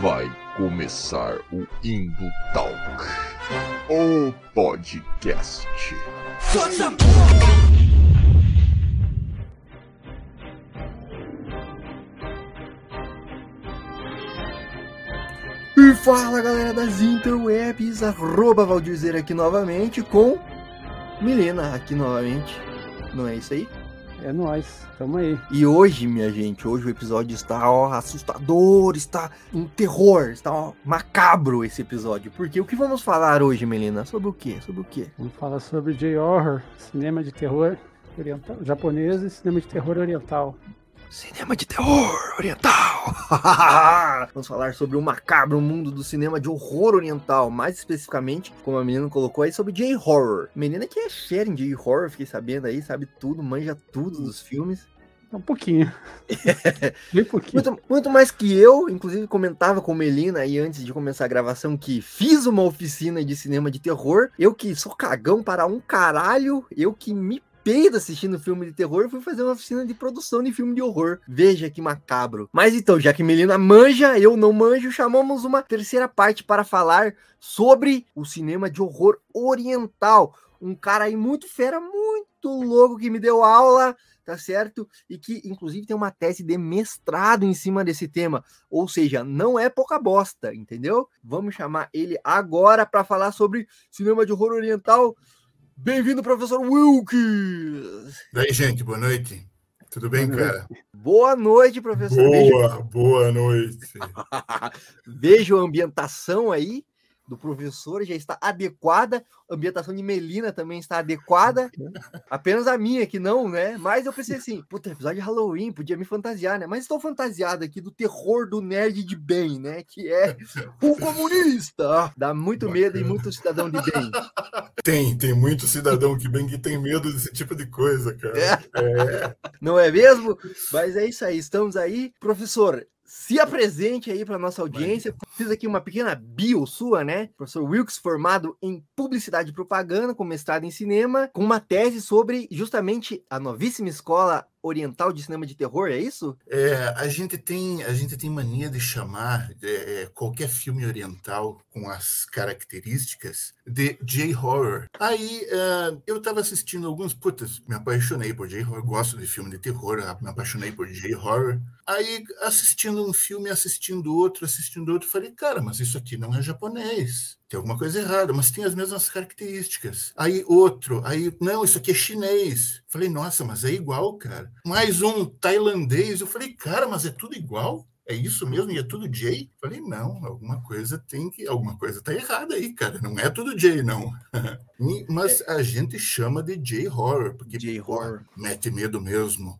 Vai começar o Indo Talk, o podcast. E fala galera das interwebs, arroba Valdirzer aqui novamente com Milena aqui novamente. Não é isso aí? É nóis, tamo aí. E hoje, minha gente, hoje o episódio está ó, assustador, está um terror, está ó, macabro esse episódio. Porque o que vamos falar hoje, Melina? Sobre o quê? Sobre o quê? Vamos falar sobre J-Horror, cinema de terror oriental, japonês e cinema de terror oriental. Cinema de terror oriental! Vamos falar sobre o macabro mundo do cinema de horror oriental, mais especificamente, como a menina colocou aí, sobre J-Horror. Menina que é share em J-Horror, fiquei sabendo aí, sabe tudo, manja tudo dos filmes. Um pouquinho. Bem pouquinho. Muito, muito mais que eu, inclusive comentava com Melina aí antes de começar a gravação que fiz uma oficina de cinema de terror. Eu que sou cagão para um caralho, eu que me peido assistindo filme de terror, fui fazer uma oficina de produção de filme de horror. Veja que macabro. Mas então, já que Melina manja, eu não manjo, chamamos uma terceira parte para falar sobre o cinema de horror oriental. Um cara aí muito fera, muito louco que me deu aula tá certo? E que, inclusive, tem uma tese de mestrado em cima desse tema. Ou seja, não é pouca bosta, entendeu? Vamos chamar ele agora para falar sobre cinema de horror oriental. Bem-vindo, professor Wilkes! Daí, gente, boa noite. Tudo bem, Boa cara? Boa noite, professor. Boa, boa noite. Vejo a ambientação aí do professor, já está adequada. A ambientação de Melina também está adequada. Apenas a minha que não, né? Mas eu pensei assim, puta, episódio de Halloween, podia me fantasiar, né? Mas estou fantasiado aqui do terror do nerd de bem, né? Que é o comunista. Dá muito medo e muito cidadão de bem. Tem, tem muito cidadão que bem que tem medo desse tipo de coisa, cara. É. Não é mesmo? Mas é isso aí, estamos aí. Professor, se apresente aí para nossa audiência. Fiz aqui uma pequena bio sua, né? Professor Wilkes, formado em Publicidade e Propaganda, com mestrado em cinema, com uma tese sobre justamente a novíssima escola oriental de cinema de terror, é isso? É, a gente tem a gente tem mania de chamar é, qualquer filme oriental com as características de J-horror. Aí é, eu estava assistindo alguns, putas, me apaixonei por J-horror, gosto de filme de terror, me apaixonei por J-horror. Aí assistindo um filme, assistindo outro, assistindo outro, falei, cara, mas isso aqui não é japonês. Tem alguma coisa errada, mas tem as mesmas características. Aí outro, aí, não, isso aqui é chinês. Falei, nossa, mas é igual, cara. Mais um tailandês. Eu falei, cara, mas é tudo igual? É isso mesmo? E é tudo J? Falei, não, alguma coisa tem que. Alguma coisa tá errada aí, cara. Não é tudo J, não. E- mas a gente chama de J-horror, porque J-horror. mete medo mesmo.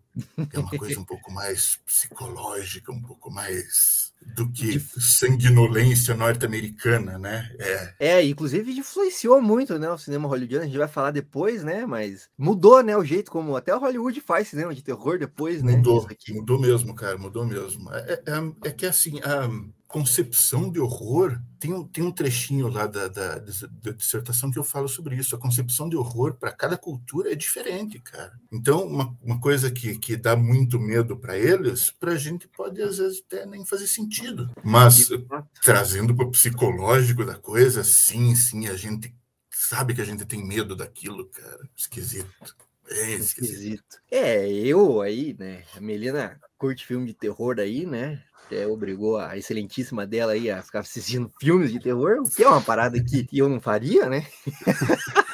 É uma coisa um pouco mais psicológica, um pouco mais do que sanguinolência norte-americana, né? É, É, inclusive influenciou muito, né, o cinema hollywoodiano, a gente vai falar depois, né, mas mudou, né, o jeito como até o Hollywood faz cinema de terror depois, né? Mudou, mudou mesmo, cara, mudou mesmo. É, é- é que assim, a concepção de horror tem um, tem um trechinho lá da, da, da dissertação que eu falo sobre isso. A concepção de horror para cada cultura é diferente, cara. Então, uma, uma coisa que, que dá muito medo para eles, para a gente pode às vezes até nem fazer sentido. Mas trazendo para o psicológico da coisa, sim, sim, a gente sabe que a gente tem medo daquilo, cara. Esquisito. É esquisito. Esquisito. É, eu aí, né? A Melina curte filme de terror aí, né? É, obrigou a excelentíssima dela aí a ficar assistindo filmes de terror, o que é uma parada que eu não faria, né?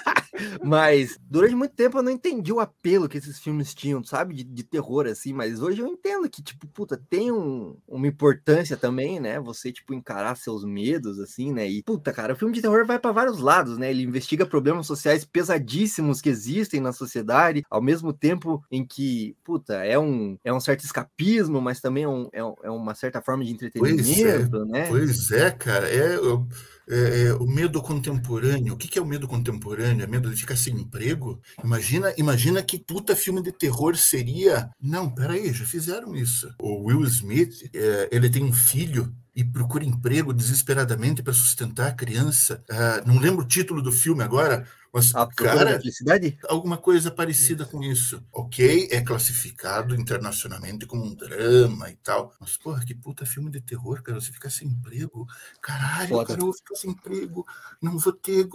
Mas durante muito tempo eu não entendi o apelo que esses filmes tinham, sabe? De, de terror, assim, mas hoje eu entendo que, tipo, puta, tem um- uma importância também, né? Você, tipo, encarar seus medos, assim, né? E, puta, cara, o filme de terror vai para vários lados, né? Ele investiga problemas sociais pesadíssimos que existem na sociedade, ao mesmo tempo em que, puta, é um, é um certo escapismo, mas também é, um- é é uma certa forma de entretenimento, né? Pois é, cara. É, o- é, é, o medo contemporâneo. O que, que é o medo contemporâneo? É medo de ficar sem emprego? Imagina, imagina que puta filme de terror seria. Não, peraí, já fizeram isso. O Will Smith, é, ele tem um filho e procura emprego desesperadamente para sustentar a criança. Ah, não lembro o título do filme agora, Mas, A cara, felicidade? alguma coisa parecida com isso. Ok, é classificado internacionalmente como um drama e tal. Mas, porra, que puta filme de terror, cara. Você fica sem emprego. Caralho, Foda. cara, eu vou ficar sem emprego. Não vou ter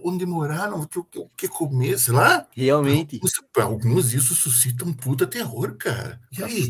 onde morar, não vou ter o que, o que comer, sei lá. Realmente. Alguns- alguns isso suscita um puta terror, cara. E aí?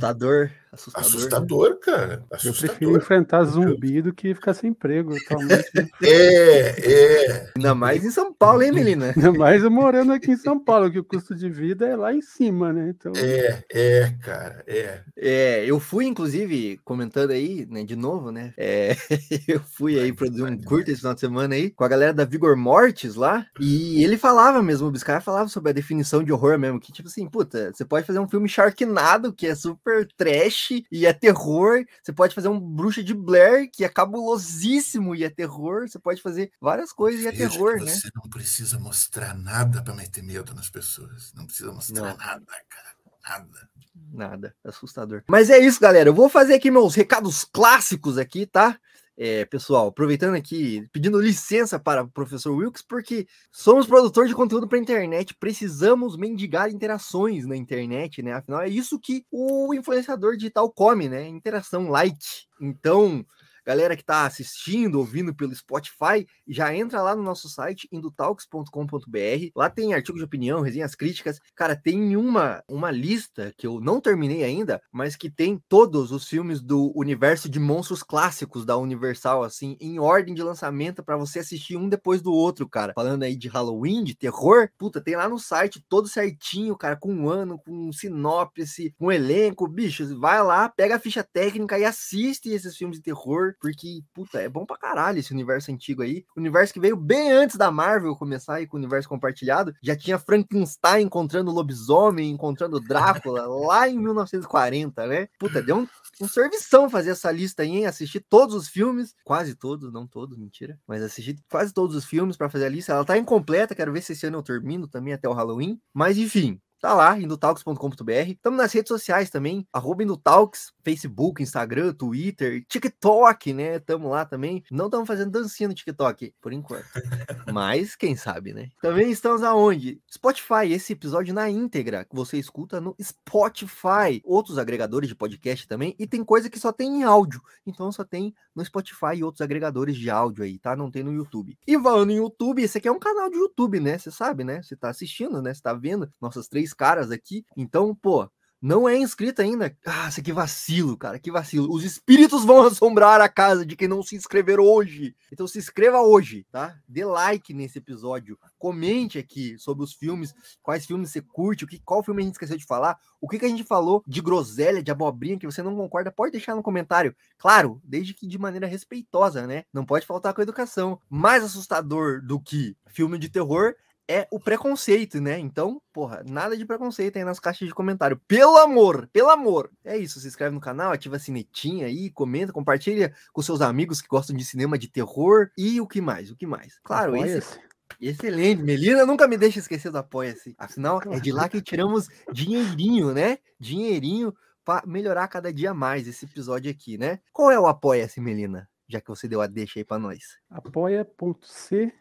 Assustador. Assustador. Assustador, cara. Eu prefiro Assustador. enfrentar zumbi do que ficar sem emprego atualmente. né? É, é. Ainda mais em São Paulo, hein, Melina? Ainda mais eu morando aqui em São Paulo, que o custo de vida é lá em cima, né? Então, É, é, cara, é. É, eu fui, inclusive, comentando aí, né, de novo, né? é, eu fui aí produzir um curto esse final de semana aí, com a galera da Vigor Mortis lá, e ele falava mesmo, o Biscay falava sobre a definição de horror mesmo, que tipo assim, puta, você pode fazer um filme Sharknado, que é super trash e é terror, você pode fazer um Bruxa de Blair, que é cabulosíssimo e é terror, você pode fazer várias coisas e é Veja terror, né? Você não precisa mostrar nada para meter medo nas pessoas. Não precisa mostrar Não. nada, cara. Nada. Nada, assustador. Mas é isso, galera. Eu vou fazer aqui meus recados clássicos aqui, tá? É, pessoal, aproveitando aqui, pedindo licença para o professor Wilkes, porque somos produtor de conteúdo para internet, precisamos mendigar interações na internet, né? Afinal, é isso que o influenciador digital come, né? Interação, like. Então, galera que está assistindo, ouvindo pelo Spotify, já entra lá no nosso site, indotalks.com.br. Lá tem artigos de opinião, resenhas críticas. Cara, tem uma, uma lista que eu não terminei ainda, mas que tem todos os filmes do universo de monstros clássicos da Universal, assim, em ordem de lançamento para você assistir um depois do outro, cara. Falando aí de Halloween, de terror, puta, tem lá no site todo certinho, cara, com um ano, com sinopse, com elenco, bichos, vai lá, pega a ficha técnica e assiste esses filmes de terror, porque, puta, é bom pra caralho esse universo antigo aí. Universo que veio bem antes da Marvel começar aí com o universo compartilhado. Já tinha Frankenstein encontrando lobisomem, encontrando Drácula lá em 1940, né? Puta, deu um, um servição fazer essa lista aí, hein? Assistir todos os filmes, quase todos, não todos, mentira, mas assistir quase todos os filmes pra fazer a lista. Ela tá incompleta, quero ver se esse ano eu termino também até o Halloween. Mas enfim, Tá lá, indotalks.com.br. Estamos nas redes sociais também, arroba Indotalks, Facebook, Instagram, Twitter, TikTok, né? Estamos lá também. Não estamos fazendo dancinha no TikTok, por enquanto. Mas, quem sabe, né? Também estamos aonde? Spotify, esse episódio na íntegra, que você escuta no Spotify. Outros agregadores de podcast também. E tem coisa que só tem em áudio. Então só tem no Spotify e outros agregadores de áudio aí, tá? Não tem no YouTube. E falando em YouTube, esse aqui é um canal de YouTube, né? Você sabe, né? Você tá assistindo, né? Você tá vendo nossas três caras aqui. Então, pô, não é inscrito ainda? Ah, isso que vacilo, cara, que vacilo. Os espíritos vão assombrar a casa de quem não se inscrever hoje. Então se inscreva hoje, tá? Dê like nesse episódio. Comente aqui sobre os filmes, quais filmes você curte, o que, qual filme a gente esqueceu de falar, o que, que a gente falou de groselha, de abobrinha que você não concorda, pode deixar no comentário. Claro, desde que de maneira respeitosa, né? Não pode faltar com a educação. Mais assustador do que filme de terror é o preconceito, né? Então, porra, nada de preconceito aí nas caixas de comentário. Pelo amor, pelo amor. É isso, se inscreve no canal, ativa a sinetinha aí, comenta, compartilha com seus amigos que gostam de cinema de terror e o que mais, o que mais. Claro, esse, excelente. Melina nunca me deixa esquecer do Apoia-se. Afinal, é de lá que tiramos dinheirinho, né? Dinheirinho para melhorar cada dia mais esse episódio aqui, né? Qual é o Apoia-se, Melina? Já que você deu a deixa aí para nós. apoia.cse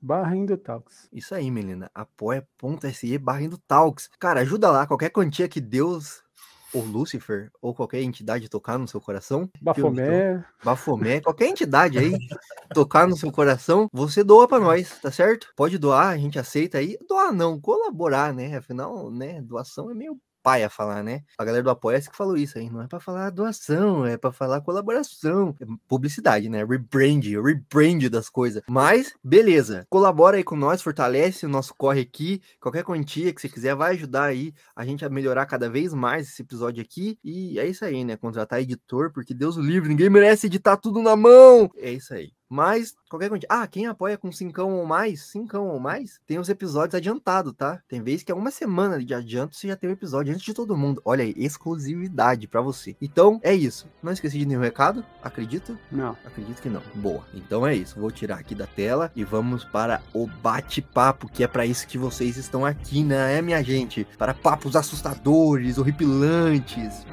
barra Indotalks. Isso aí, Melina. apoia.se barra Talks. Cara, ajuda lá. Qualquer quantia que Deus, ou Lúcifer, ou qualquer entidade tocar no seu coração. Bafomé, Bafomé, qualquer entidade aí tocar no seu coração, você doa pra nós, tá certo? Pode doar, a gente aceita aí. Doar não, colaborar, né? Afinal, né, doação é meio paia falar, né? A galera do Apoia-se que falou isso aí, não é pra falar doação, é pra falar colaboração, é publicidade, né? Rebrand, rebrand das coisas. Mas, beleza, colabora aí com nós, fortalece o nosso corre aqui, qualquer quantia que você quiser vai ajudar aí a gente a melhorar cada vez mais esse episódio aqui. E é isso aí, né? Contratar editor, porque Deus o livre, ninguém merece editar tudo na mão. É isso aí. Mas, qualquer quantia. Ah, quem apoia com cincão ou mais, cincão ou mais, tem os episódios adiantados, tá? Tem vez que é uma semana de adianto, você já tem o episódio antes de todo mundo. Olha aí, exclusividade pra você. Então, é isso. Não esqueci de nenhum recado? Acredito? não. Acredito que não. Boa. Então é isso. Vou tirar aqui da tela e vamos para o bate-papo, que é para isso que vocês estão aqui, né, minha gente? Para papos assustadores, horripilantes.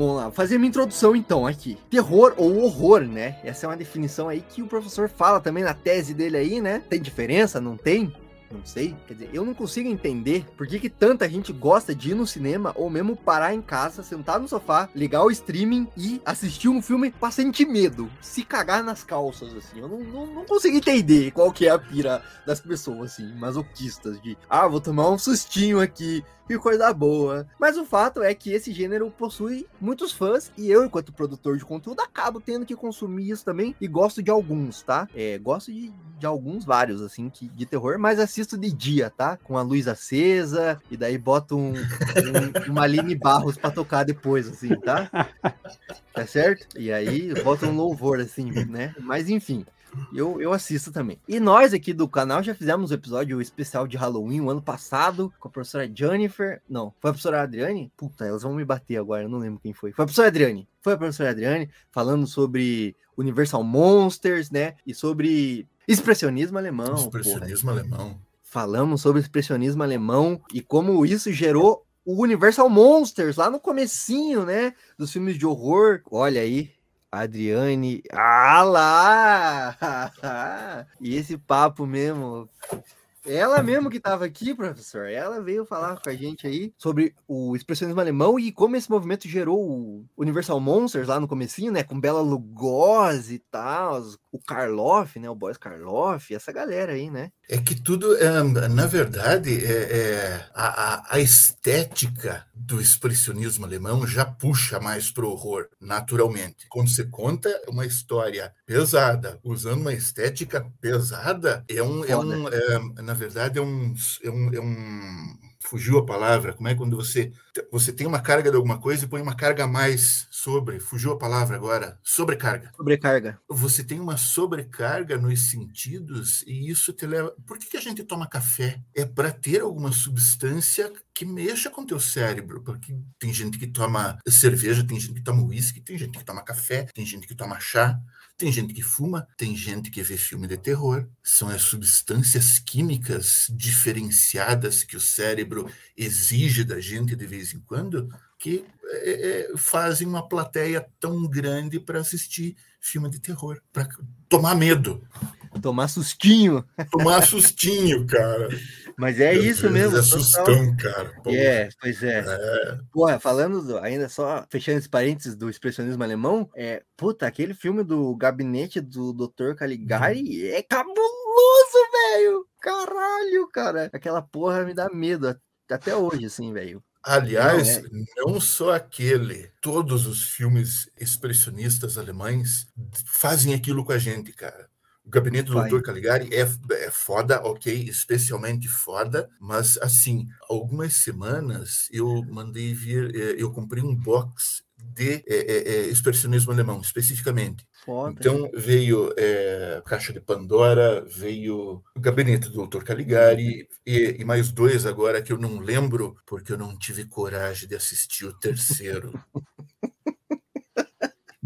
Vamos lá, fazer minha introdução então aqui. Terror ou horror, né? Essa é uma definição aí que o professor fala também na tese dele aí, né? Tem diferença? Não tem? Não sei. Quer dizer, eu não consigo entender por que, que tanta gente gosta de ir no cinema ou mesmo parar em casa, sentar no sofá, ligar o streaming e assistir um filme pra sentir medo, se cagar nas calças, assim. Eu não, não, não consigo entender qual que é a pira das pessoas, assim, masoquistas, de ah, vou tomar um sustinho aqui, que coisa boa. Mas o fato é que esse gênero possui muitos fãs e eu, enquanto produtor de conteúdo, acabo tendo que consumir isso também e gosto de alguns, tá? É, gosto de, de alguns, vários, assim, que, de terror, mas assisto de dia, tá? Com a luz acesa e daí boto um, um, uma Aline Barros pra tocar depois, assim, tá? Tá certo? E aí boto um louvor, assim, né? Mas enfim. Eu, eu assisto também. E nós aqui do canal já fizemos um episódio especial de Halloween o um ano passado com a professora Jennifer. Não, foi a professora Adriane? Puta, elas vão me bater agora, eu não lembro quem foi. Foi a professora Adriane. Foi a professora Adriane falando sobre Universal Monsters, né? E sobre expressionismo alemão. Expressionismo porra. alemão. Falamos sobre expressionismo alemão e como isso gerou o Universal Monsters lá no comecinho, né? Dos filmes de horror. Olha aí, Adriane. Ah lá! e esse papo mesmo. Ela mesmo que estava aqui, professor, ela veio falar com a gente aí sobre o expressionismo alemão e como esse movimento gerou o Universal Monsters lá no comecinho, né, com Bela Lugosi e tal, o Karloff, né, o Boris Karloff, essa galera aí, né? É que tudo, na verdade, é, é a, a, estética do expressionismo alemão já puxa mais para o horror, naturalmente. Quando você conta uma história pesada, usando uma estética pesada, é um, é um é, na verdade, é um, é um, é um fugiu a palavra, como é quando você você tem uma carga de alguma coisa e põe uma carga a mais sobre, fugiu a palavra agora, sobrecarga. Sobrecarga. Você tem uma sobrecarga nos sentidos e isso te leva. Por que, que a gente toma café? É para ter alguma substância que mexa com teu cérebro, porque tem gente que toma cerveja, tem gente que toma uísque, tem gente que toma café, tem gente que toma chá. Tem gente que fuma, tem gente que vê filme de terror. São as substâncias químicas diferenciadas que o cérebro exige da gente de vez em quando que é, é fazem uma plateia tão grande para assistir filme de terror, para tomar medo. Tomar sustinho. Tomar sustinho, cara. Mas é Meu isso Deus, mesmo. É sustão, cara. É, pois é. é. Porra, falando do, ainda só, fechando esse parênteses do expressionismo alemão, é, puta, aquele filme do gabinete do Dr. Caligari hum. é cabuloso, velho. Caralho, cara. Aquela porra me dá medo até hoje, assim, velho. Aliás, não, é. não, só aquele, todos os filmes expressionistas alemães fazem aquilo com a gente, cara. O gabinete do Dr. Caligari é, é foda, ok, especialmente foda, mas assim, algumas semanas eu mandei vir, é, eu comprei um box de é, é, é, expressionismo alemão, especificamente. Foda. Então veio é, Caixa de Pandora, veio o Gabinete do Dr. Caligari e, e, mais dois agora que eu não lembro, porque eu não tive coragem de assistir o terceiro.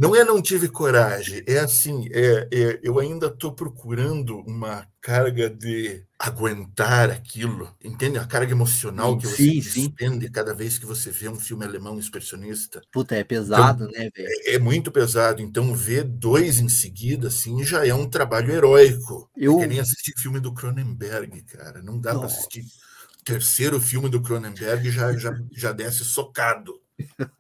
Não é não tive coragem, é assim, é, é eu ainda estou procurando uma carga de aguentar aquilo, entende? A carga emocional que sim, você despende cada vez que você vê um filme alemão expressionista. Puta, é pesado, então, né, velho? É, é, muito pesado. Então, ver dois em seguida, assim, já é um trabalho heróico. Eu... É que nem assistir filme do Cronenberg, cara. Não dá para assistir terceiro filme do Cronenberg já, já, já desce socado.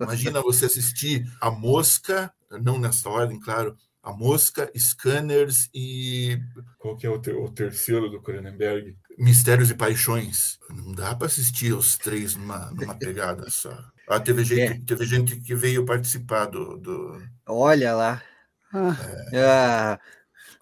Imagina você assistir A Mosca, não nessa ordem, claro, A Mosca, Scanners e. Qual que é o, ter o terceiro do Cronenberg? Mistérios e Paixões. Não dá para assistir os três numa, numa pegada só. Ah, teve, gente, é. teve gente que veio participar do. do... Olha lá. Ah, é. ah,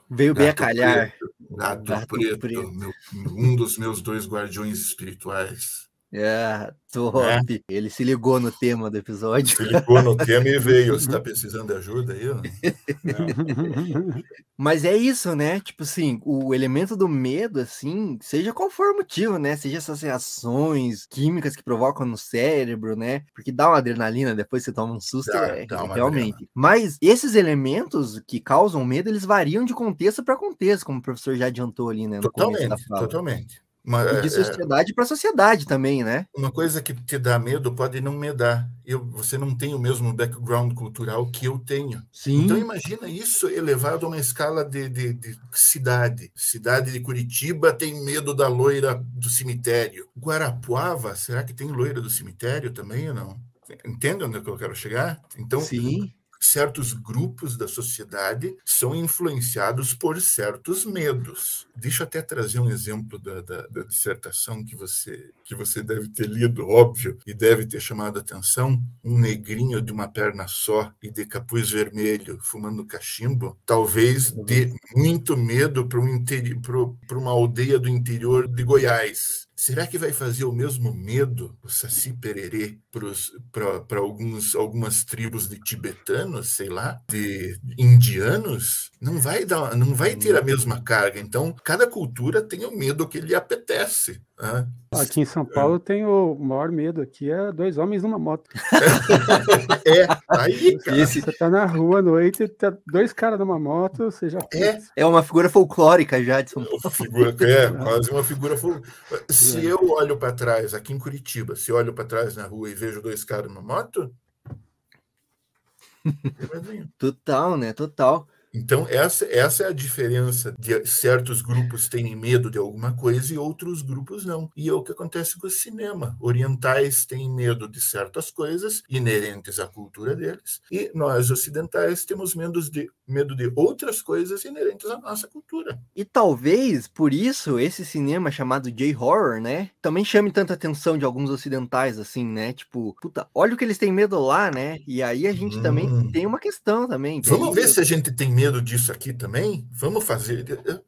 veio bem a calhar. Preto, gato, gato preto, preto. Meu, um dos meus dois guardiões espirituais. É, top. É. Ele se ligou no tema do episódio. Se ligou no tema e veio. Você está precisando de ajuda aí? Mas é isso, né? Tipo assim, o elemento do medo, assim, seja qual for o motivo, né? Seja essas reações químicas que provocam no cérebro, né? Porque dá uma adrenalina, depois você toma um susto, dá, é, dá realmente. Adrenalina. Mas esses elementos que causam medo, eles variam de contexto para contexto, como o professor já adiantou ali, né? totalmente, totalmente. Uma, E de é, sociedade para sociedade também, né? uma coisa que te dá medo pode não me dar. Eu, você não tem o mesmo background cultural que eu tenho. Sim. Então imagina isso elevado a uma escala de, de, de cidade. Cidade de Curitiba tem medo da loira do cemitério. Guarapuava, será que tem loira do cemitério também ou não? Entende onde é que eu quero chegar? Então, Sim. Certos grupos da sociedade são influenciados por certos medos. Deixa eu até trazer um exemplo da, da, da dissertação que você, que você deve ter lido, óbvio, e deve ter chamado a atenção. Um negrinho de uma perna só e de capuz vermelho fumando cachimbo, talvez dê muito medo para um uma aldeia do interior de Goiás. Será que vai fazer o mesmo medo o Saci Pererê para algumas tribos de tibetanos, sei lá, de indianos? Não vai dar, não vai ter a mesma carga. Então, cada cultura tem o medo que lhe apetece. Né? Aqui em São Paulo tem o maior medo aqui, é dois homens numa moto. É, aí, cara, Esse Você tá na rua à noite, tá dois caras numa moto, você já É. é uma figura folclórica já de São Paulo. figura, é quase uma figura. fo- Se eu olho para trás, aqui em Curitiba, se eu olho para trás na rua e vejo dois caras numa moto. Total, né? Total. Então, essa, essa é a diferença de certos grupos terem medo de alguma coisa e outros grupos não. E é o que acontece com o cinema. Orientais têm medo de certas coisas inerentes à cultura deles, e nós, ocidentais, temos medo de, medo de outras coisas inerentes à nossa cultura. E talvez por isso esse cinema chamado J-horror, né, também chame tanta atenção de alguns ocidentais assim, né? Tipo, puta, olha o que eles têm medo lá, né? E aí a gente também Hum. tem uma questão também. Vamos ver se a gente tem medo disso aqui também? Vamos fazer.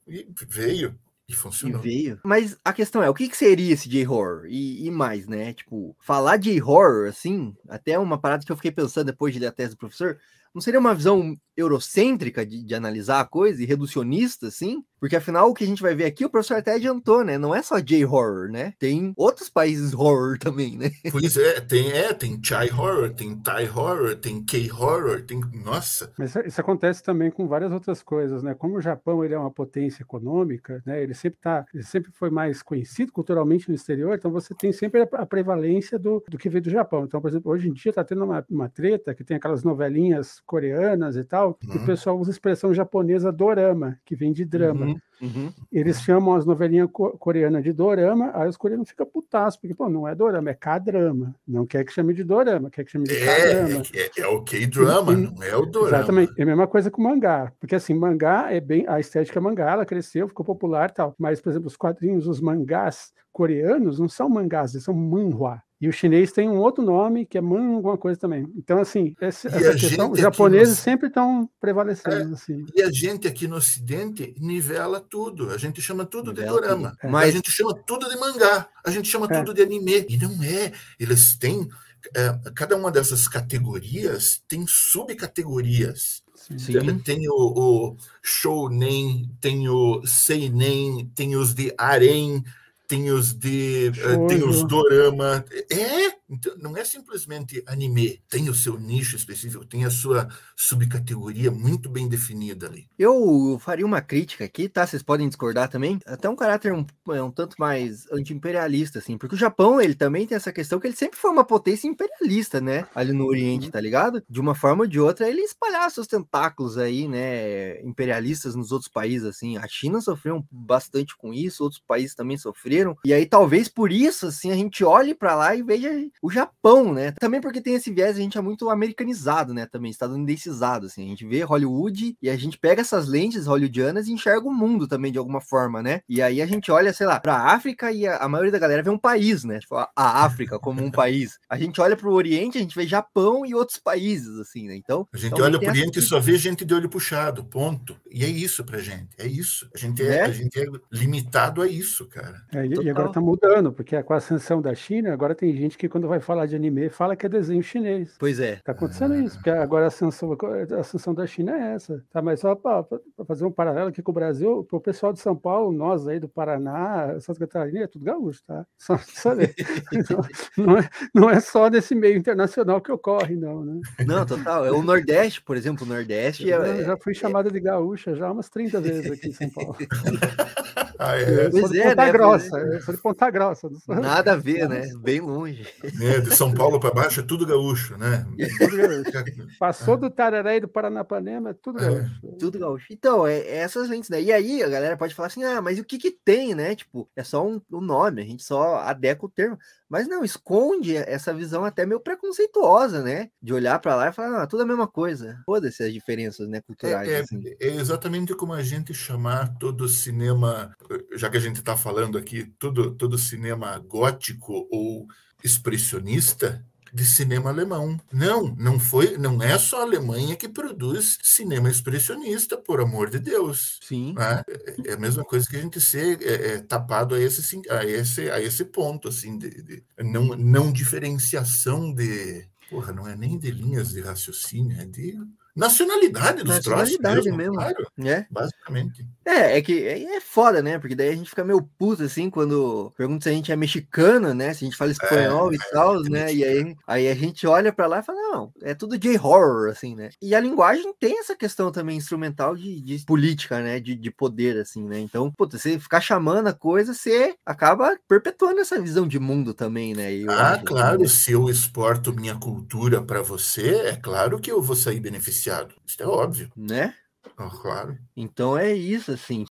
E veio. E funcionou. veio. Mas a questão é, o que, que seria esse J-horror? E, e mais, né? Tipo, falar de horror, assim, até uma parada que eu fiquei pensando depois de ler a tese do professor, não seria uma visão eurocêntrica de, de analisar a coisa e reducionista, assim? Porque afinal, o que a gente vai ver aqui, o professor até adiantou, né? Não é só J-horror, né? Tem outros países horror também, né? Pois é, tem, é, tem Chai Horror, tem Thai Horror, tem K-Horror, tem. Nossa! Mas isso- isso acontece também com várias outras coisas, né? Como o Japão ele é uma potência econômica, né? Ele sempre tá, ele sempre foi mais conhecido culturalmente no exterior, então você tem sempre a, a prevalência do, do que veio do Japão. Então, por exemplo, hoje em dia está tendo uma, uma treta que tem aquelas novelinhas coreanas e tal, que Uhum. o pessoal usa a expressão japonesa dorama, que vem de drama. Uhum, uhum. Eles chamam as novelinhas co- coreanas de dorama, aí os coreanos ficam putaços, porque, pô, não é dorama, é K-drama. Não quer que chame de dorama, quer que chame de É, K-drama. é, é o K-drama, não é o Dorama. Exatamente. É a mesma coisa com mangá. Porque assim, mangá é bem. A estética é mangá, ela cresceu, ficou popular e tal. Mas, por exemplo, os quadrinhos, os mangás coreanos não são mangás, eles são manhua. E o chinês tem um outro nome, que é man alguma coisa também. Então, assim, essa, essa a questão, os japoneses nos- sempre estão prevalecendo, assim. E a gente aqui no Ocidente nivela tudo. A gente chama tudo Nivela de dorama. tudo. A Mas- gente chama tudo de mangá. A gente chama É. tudo de anime. E não é. Eles têm. é, cada uma dessas categorias tem subcategorias. Sim. Tem o, o shounen, tem o seinen, tem os de harem, tem os de eh, tem os dorama. É, então, não é simplesmente anime. Tem o seu nicho específico, tem a sua subcategoria muito bem definida ali. Eu faria uma crítica aqui, tá? Vocês podem discordar também. Até um caráter um, é, um tanto mais anti-imperialista, assim. Porque o Japão, ele também tem essa questão que ele sempre foi uma potência imperialista, né? Ali no Oriente, tá ligado? De uma forma ou de outra, ele espalhar seus tentáculos aí, né? Imperialistas nos outros países, assim. A China sofreu bastante com isso, outros países também sofreram. E aí, talvez por isso, assim, a gente olhe pra lá e veja o Japão, né? Também porque tem esse viés, a gente é muito americanizado, né? Também, estadunidensizado, assim. A gente vê Hollywood e a gente pega essas lentes hollywoodianas e enxerga o mundo também, de alguma forma, né? E aí a gente olha, sei lá, pra África e a, a maioria da galera vê um país, né? Tipo, a, a África como um país. A gente olha pro Oriente, a gente vê Japão e outros países, assim, né? Então, A gente também olha tem para o essa Oriente e só vê gente de olho puxado, ponto. E é isso pra gente, é isso. A gente é, Né? a gente é limitado a isso, cara. É, e- e agora está mudando, porque com a ascensão da China, agora tem gente que quando quando vai falar de anime, fala que é desenho chinês. Pois é. Tá acontecendo isso, porque agora a ascensão, a ascensão da China é essa. Tá? Mas só para fazer um paralelo aqui com o Brasil, para o pessoal de São Paulo, nós aí do Paraná, Santa Catarina, é tudo gaúcho, tá? Só saber. não, não, é, não é só nesse meio internacional que ocorre, não, né? Não, total. É o Nordeste, por exemplo, o Nordeste. Eu é, já fui é chamada de gaúcha já umas 30 vezes aqui em São Paulo. ah, é. Eu sou de Ponta né? Grossa, eu sou de Ponta Grossa. Nada a ver, né? Bem longe. É, de São Paulo para baixo é tudo gaúcho, né? Tudo gaúcho. Passou do Tararé e do Paranapanema, é tudo gaúcho. É. Tudo gaúcho. Então, é, é essas lentes, né? E aí a galera pode falar assim, ah, mas o que que tem, né? Tipo, é só um, um nome, a gente só adequa o termo. Mas não, esconde essa visão até meio preconceituosa, né? De olhar para lá e falar, ah, tudo a mesma coisa. Foda-se as diferenças, né, culturais. É, assim. é, exatamente como a gente chamar todo cinema, já que a gente está falando aqui, todo, todo cinema gótico ou expressionista, de cinema alemão. Não, não foi, não é só a Alemanha que produz cinema expressionista, por amor de Deus. Sim. Né? É a mesma coisa que a gente ser é, é, tapado a esse, a esse, a esse ponto, assim, de, de não, não diferenciação de. Porra, não é nem de linhas de raciocínio, é de nacionalidade dos nacionalidade troços mesmo, claro, é. basicamente. É, é que é, é foda, né? Porque daí a gente fica meio puto, assim, quando pergunta se a gente é mexicano, né? Se a gente fala espanhol é, e tal, é, né? E aí, aí a gente olha para lá e fala, não, é tudo J-horror, assim, né? E a linguagem tem essa questão também instrumental de, de política, né? De, de poder, assim, né? Então, puta, você ficar chamando a coisa, você acaba perpetuando essa visão de mundo também, né? Eu ah, acho, claro, né? se eu exporto minha cultura para você, é claro que eu vou sair beneficiado beneficiado. Isso é óbvio. Né? Oh, claro. Então é isso, assim.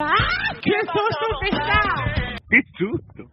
Ah, que susto! Que susto!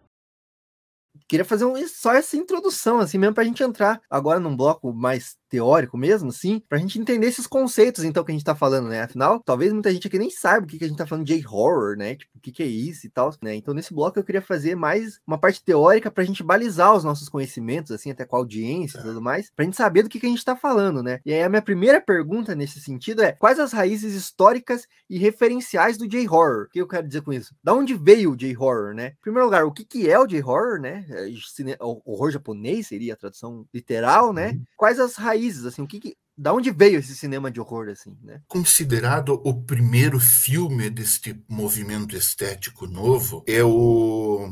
Queria fazer um, só essa introdução, assim, mesmo para a gente entrar agora num bloco mais teórico mesmo, assim, pra gente entender esses conceitos, então, que a gente tá falando, né? Afinal, talvez muita gente aqui nem saiba o que, que a gente tá falando de horror, né? Tipo, o que, que é isso e tal, né? Então, nesse bloco eu queria fazer mais uma parte teórica pra gente balizar os nossos conhecimentos, assim, até com a audiência e é. tudo mais, pra gente saber do que, que a gente tá falando, né? E aí a minha primeira pergunta nesse sentido é: quais as raízes históricas e referenciais do J-horror? O que eu quero dizer com isso? Da onde veio o J-horror, né? Em primeiro lugar, o que, que é o J-horror, né? É, horror japonês seria a tradução literal, né? Quais as raízes raízes, assim, o que, que da onde veio esse cinema de horror assim, né? Considerado o primeiro filme deste movimento estético novo é o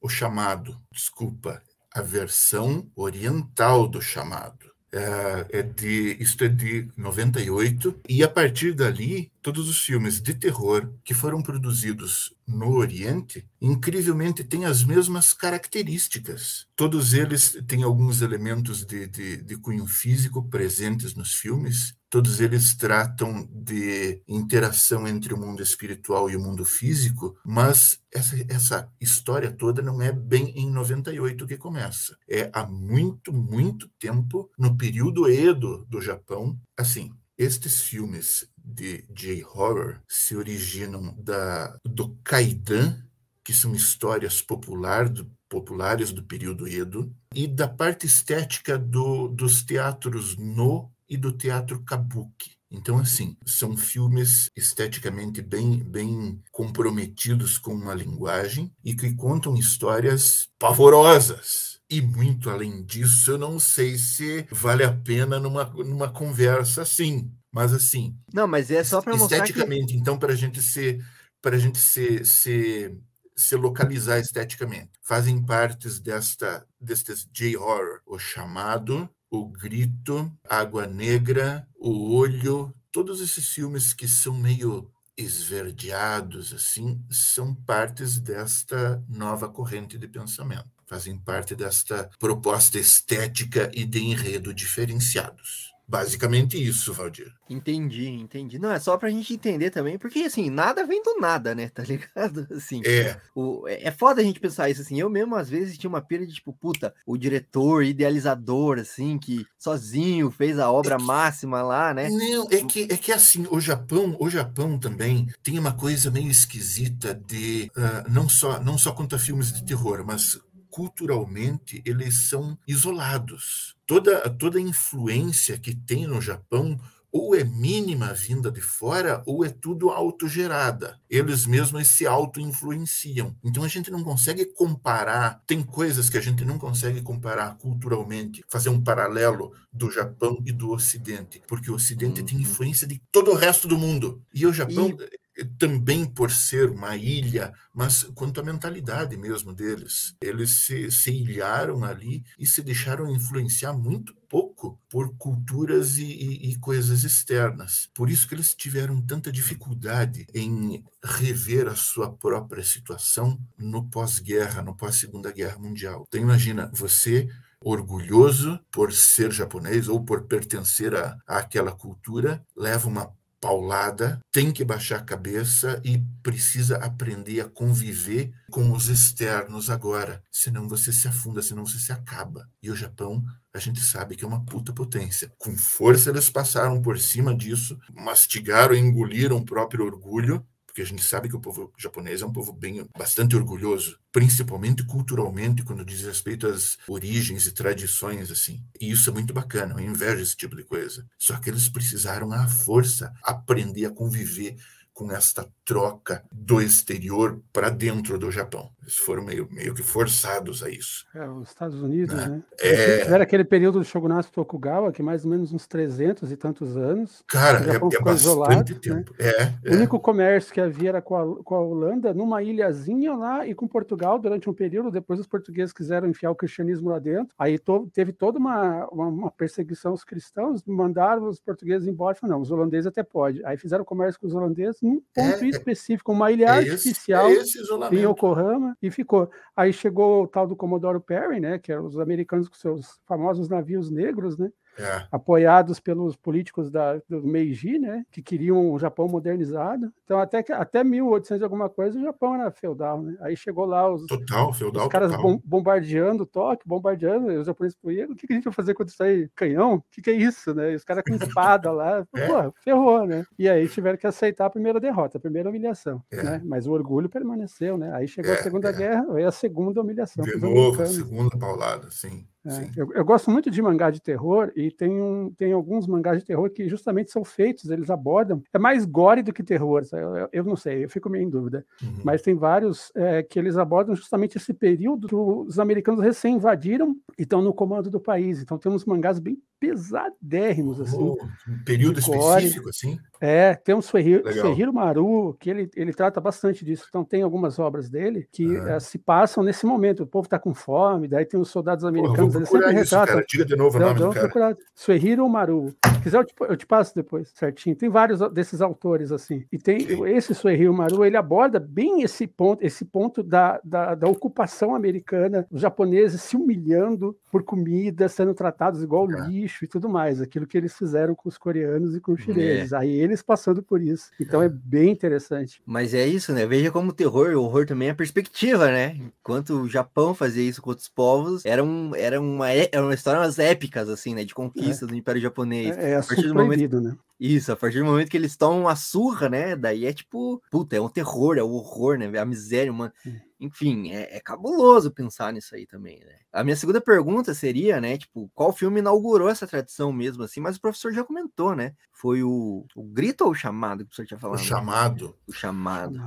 o chamado, desculpa, a versão oriental do chamado. É, é de, isto é de 98, e a partir dali, todos os filmes de terror que foram produzidos no Oriente, incrivelmente têm as mesmas características. Todos eles têm alguns elementos de, de, de cunho físico presentes nos filmes, todos eles tratam de interação entre o mundo espiritual e o mundo físico, mas essa, essa história toda não é bem em 98 que começa. É há muito, muito tempo, no período Edo do Japão. Assim, estes filmes de J-horror se originam da, do Kaidan, que são histórias popular, do, populares do período Edo, e da parte estética do, dos teatros no e do teatro kabuki. Então, assim, são filmes esteticamente bem, bem comprometidos com uma linguagem e que contam histórias pavorosas. E muito além disso, eu não sei se vale a pena numa, numa conversa assim. Mas assim. Não, mas é só para mostrar. Esteticamente, que... então, para a gente ser. Para a gente se, se, se localizar esteticamente. Fazem partes desta, destes J-horror, o chamado, o Grito, Água Negra, O Olho, todos esses filmes que são meio esverdeados assim, são partes desta nova corrente de pensamento. Fazem parte desta proposta estética e de enredo diferenciados. Basicamente isso, Valdir. Entendi, entendi. Não, é só pra gente entender também, porque assim, nada vem do nada, né? Tá ligado? Assim, é. O, é, é foda a gente pensar isso, assim. Eu mesmo, às vezes, tinha uma pira de tipo, puta, o diretor, idealizador, assim, que sozinho fez a obra é que, máxima lá, né? Não, é que, é que assim, o Japão, o Japão também tem uma coisa meio esquisita de uh, não só não só quanto a filmes de terror, mas culturalmente eles são isolados. Toda, toda influência que tem no Japão ou é mínima vinda de fora, ou é tudo autogerada. Eles mesmos se auto-influenciam. Então a gente não consegue comparar, tem coisas que a gente não consegue comparar culturalmente, fazer um paralelo do Japão e do Ocidente, porque o Ocidente uhum. tem influência de todo o resto do mundo. E o Japão. E também por ser uma ilha, mas quanto à mentalidade mesmo deles. Eles se, se ilharam ali e se deixaram influenciar muito pouco por culturas e, e, e, coisas externas. Por isso que eles tiveram tanta dificuldade em rever a sua própria situação no pós-guerra, no pós-segunda guerra mundial. Então imagina, você orgulhoso por ser japonês ou por pertencer àquela cultura, leva uma paulada, tem que baixar a cabeça e precisa aprender a conviver com os externos agora, senão você se afunda, senão você se acaba. E o Japão, a gente sabe que é uma puta potência. Com força eles passaram por cima disso, mastigaram engoliram o próprio orgulho porque a gente sabe que o povo japonês é um povo bem bastante orgulhoso, principalmente culturalmente quando diz respeito às origens e tradições assim. E isso é muito bacana, eu invejo esse tipo de coisa. Só que eles precisaram à força aprender a conviver com esta troca do exterior para dentro do Japão. Eles foram meio, meio que forçados a isso. É, os Estados Unidos, né? né? É... Tiveram aquele período do shogunato Tokugawa, que mais ou menos uns 300 e tantos anos. Cara, é, é bastante isolado, né? tempo. Né? É, o único comércio que havia era com a, com a Holanda, numa ilhazinha lá, e com Portugal durante um período. Depois os portugueses quiseram enfiar o cristianismo lá dentro. Aí to, teve toda uma, uma, uma, perseguição aos cristãos, mandaram os portugueses embora. Falaram, não, os holandeses até pode. Aí fizeram comércio com os holandeses num ponto é, específico, uma ilha artificial esse, esse em Yokohama e ficou. Aí chegou o tal do Comodoro Perry, né, que eram os americanos com seus famosos navios negros, né? É. apoiados pelos políticos da, do Meiji, né, que queriam o Japão modernizado. Então, até, até 1800 alguma coisa, o Japão era feudal. Né? Aí chegou lá os, total, feudal, os caras bom, bombardeando Tóquio, bombardeando, e os japoneses falaram, o que, que a gente vai fazer quando sair canhão? O que, que é isso? Né? E os caras com espada lá, é. pô, ferrou, né? E aí tiveram que aceitar a primeira derrota, a primeira humilhação. É. Né? Mas o orgulho permaneceu, né? Aí chegou a é, Segunda é. Guerra, aí a segunda humilhação. De novo, a segunda paulada, sim. É, eu, eu, gosto muito de mangá de terror e tem, um, tem alguns mangás de terror que justamente são feitos, eles abordam. É mais gore do que terror, eu, eu, não sei, eu fico meio em dúvida. Uhum. Mas tem vários é, que eles abordam justamente esse período que os americanos recém invadiram e estão no comando do país. Então tem uns mangás bem pesadérrimos, assim. Oh, um período específico, assim? É, tem um Suehiro, Maru, que ele, ele trata bastante disso. Então, tem algumas obras dele que é, se passam nesse momento. O povo está com fome, daí tem os soldados americanos, eles sempre isso, retratam. Cara. Diga de novo o nome do cara. Suehiro Maru. Se quiser, eu te, eu te, passo depois, certinho. Tem vários desses autores, assim. E tem okay. esse Suehiro Maru, ele aborda bem esse ponto, esse ponto da, da, da ocupação americana, os japoneses se humilhando por comida, sendo tratados igual é. lixo e tudo mais. Aquilo que eles fizeram com os coreanos e com os é. chineses. É. Aí eles passando por isso. Então é bem interessante. Mas é isso, né? Veja como o terror, o horror também é perspectiva, né? Enquanto o Japão fazia isso com outros povos, era, um, era, uma, é uma história umas épicas, assim, né? De conquista é. do Império Japonês. É, é a partir do momento, né? Isso, a partir do momento que eles tomam uma surra, né? Daí é tipo, puta, é um terror, é o um horror, né? A miséria, uma. Enfim, é, é, cabuloso pensar nisso aí também, né? A minha segunda pergunta seria, né? Tipo, qual filme inaugurou essa tradição mesmo, assim? Mas o professor já comentou, né? Foi o, o grito ou o chamado que o professor tinha falado? O chamado. O chamado.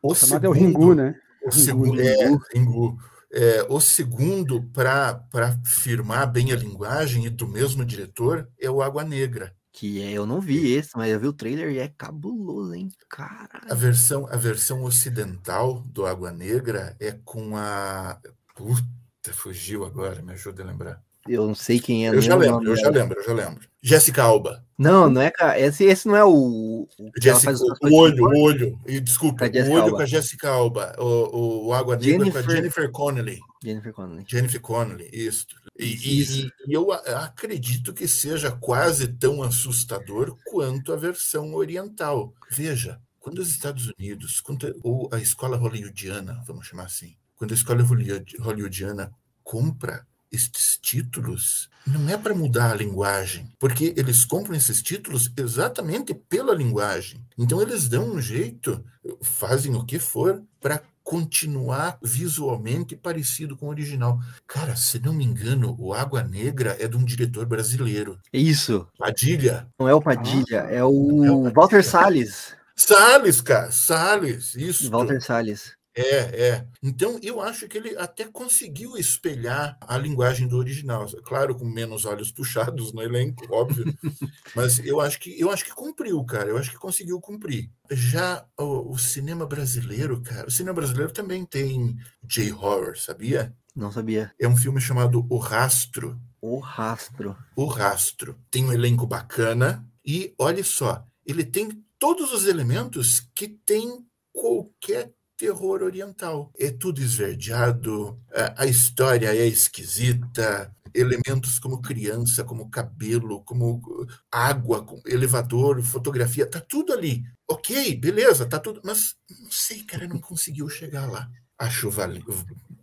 O, o chamado segundo, é o Ringu, né? O segundo é Ringu. É, o segundo, para firmar bem a linguagem e do mesmo diretor, é o Água Negra. Que é, eu não vi esse, mas eu vi o trailer e é cabuloso, hein? Caralho. A versão, a versão ocidental do Água Negra é com a. Puta, fugiu agora, me ajuda a lembrar. Eu não sei quem é. Eu já lembro, eu já lembro, eu já lembro. Jéssica Alba. Não, não é. Esse, esse não é o. Jessica, o olho, o olho. E, desculpa, o olho Alba. com a Jéssica Alba. O, o, Água Negra Jennifer, com a Jennifer Connelly. Jennifer Connelly. Jennifer Connelly, isso. E, e, e, eu acredito que seja quase tão assustador quanto a versão oriental. Veja, quando os Estados Unidos, quando, ou a escola hollywoodiana, vamos chamar assim, quando a escola hollywoodiana compra estes títulos, não é para mudar a linguagem, porque eles compram esses títulos exatamente pela linguagem. Então eles dão um jeito, fazem o que for para continuar visualmente parecido com o original. Cara, se não me engano, o Água Negra é de um diretor brasileiro. Isso. Padilha. Não é o Padilha, é o, É o Padilha. Walter Salles. Salles, cara, Salles, isso. Walter Salles. É, é. Então, eu acho que ele até conseguiu espelhar a linguagem do original. Claro, com menos olhos puxados no elenco, óbvio. Mas eu acho que eu acho que cumpriu, cara. Eu acho que conseguiu cumprir. Já o, o cinema brasileiro, cara, o cinema brasileiro também tem J-horror, sabia? Não sabia. É um filme chamado O Rastro. O Rastro. O Rastro. Tem um elenco bacana e olha só, ele tem todos os elementos que tem qualquer terror oriental. É tudo esverdeado, a, história é esquisita, elementos como criança, como cabelo, como água, como elevador, fotografia, tá tudo ali. Ok, beleza, tá tudo. Mas não sei, cara, não conseguiu chegar lá. Acho vali-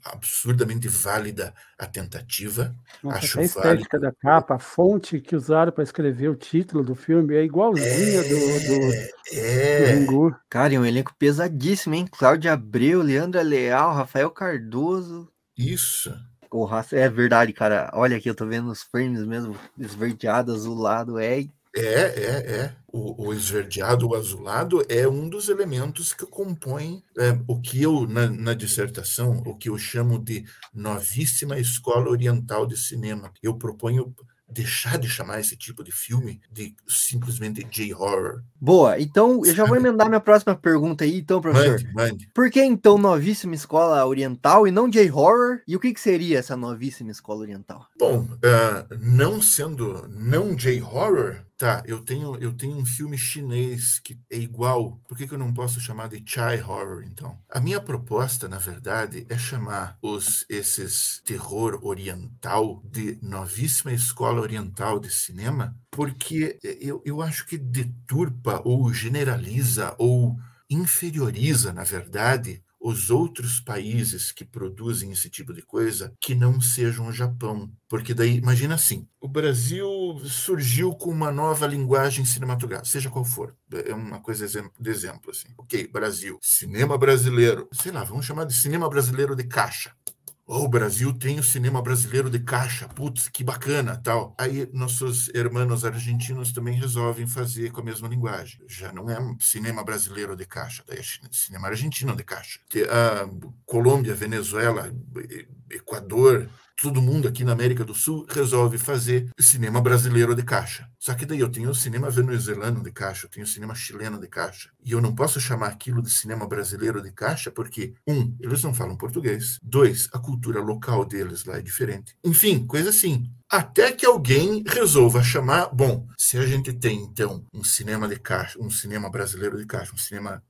absurdamente válida a tentativa. Nossa, Acho até a estética da capa, a fonte que usaram para escrever o título do filme é igualzinha do, do, do É, Ringu. Cara, e um elenco pesadíssimo, hein? Cláudia Abreu, Leandra Leal, Rafael Cardoso. isso. O é verdade, cara. Olha aqui, eu tô vendo os frames mesmo, esverdeado, azulado. É É, é, é. O, o esverdeado, o azulado é um dos elementos que compõem é, o que eu, na, na dissertação, o que eu chamo de novíssima escola oriental de cinema. Eu proponho deixar de chamar esse tipo de filme de simplesmente J-horror. Boa, então eu já vou emendar minha próxima pergunta aí, então, professor. Mande, mande. Por que então novíssima escola oriental e não J-horror? E o que, que seria essa novíssima escola oriental? Bom, ah, não sendo não J-horror, tá, eu tenho, eu tenho um filme chinês que é igual. Por que, que eu não posso chamar de Chai Horror, então? A minha proposta, na verdade, é chamar os, esses terror oriental de novíssima escola oriental de cinema, porque eu, eu acho que deturpa ou generaliza ou inferioriza, na verdade, os outros países que produzem esse tipo de coisa que não sejam o Japão. Porque daí, imagina assim, o Brasil surgiu com uma nova linguagem cinematográfica, seja qual for. É uma coisa de exemplo, assim. Ok, Brasil, cinema brasileiro. Sei lá, vamos chamar de cinema brasileiro de caixa. Oh, o Brasil tem o cinema brasileiro de caixa, putz, que bacana, tal. Aí nossos irmãos argentinos também resolvem fazer com a mesma linguagem. Já não é cinema brasileiro de caixa, daí é cinema argentino de caixa. Te- a Colômbia, Venezuela, Equador, todo mundo aqui na América do Sul resolve fazer cinema brasileiro de caixa. Só que daí eu tenho cinema venezuelano de caixa, eu tenho cinema chileno de caixa. E eu não posso chamar aquilo de cinema brasileiro de caixa porque, um, eles não falam português. Dois, a cultura local deles lá é diferente. Enfim, coisa assim. Até que alguém resolva chamar. Bom, se a gente tem então um cinema de caixa, um cinema brasileiro de caixa, um cinema,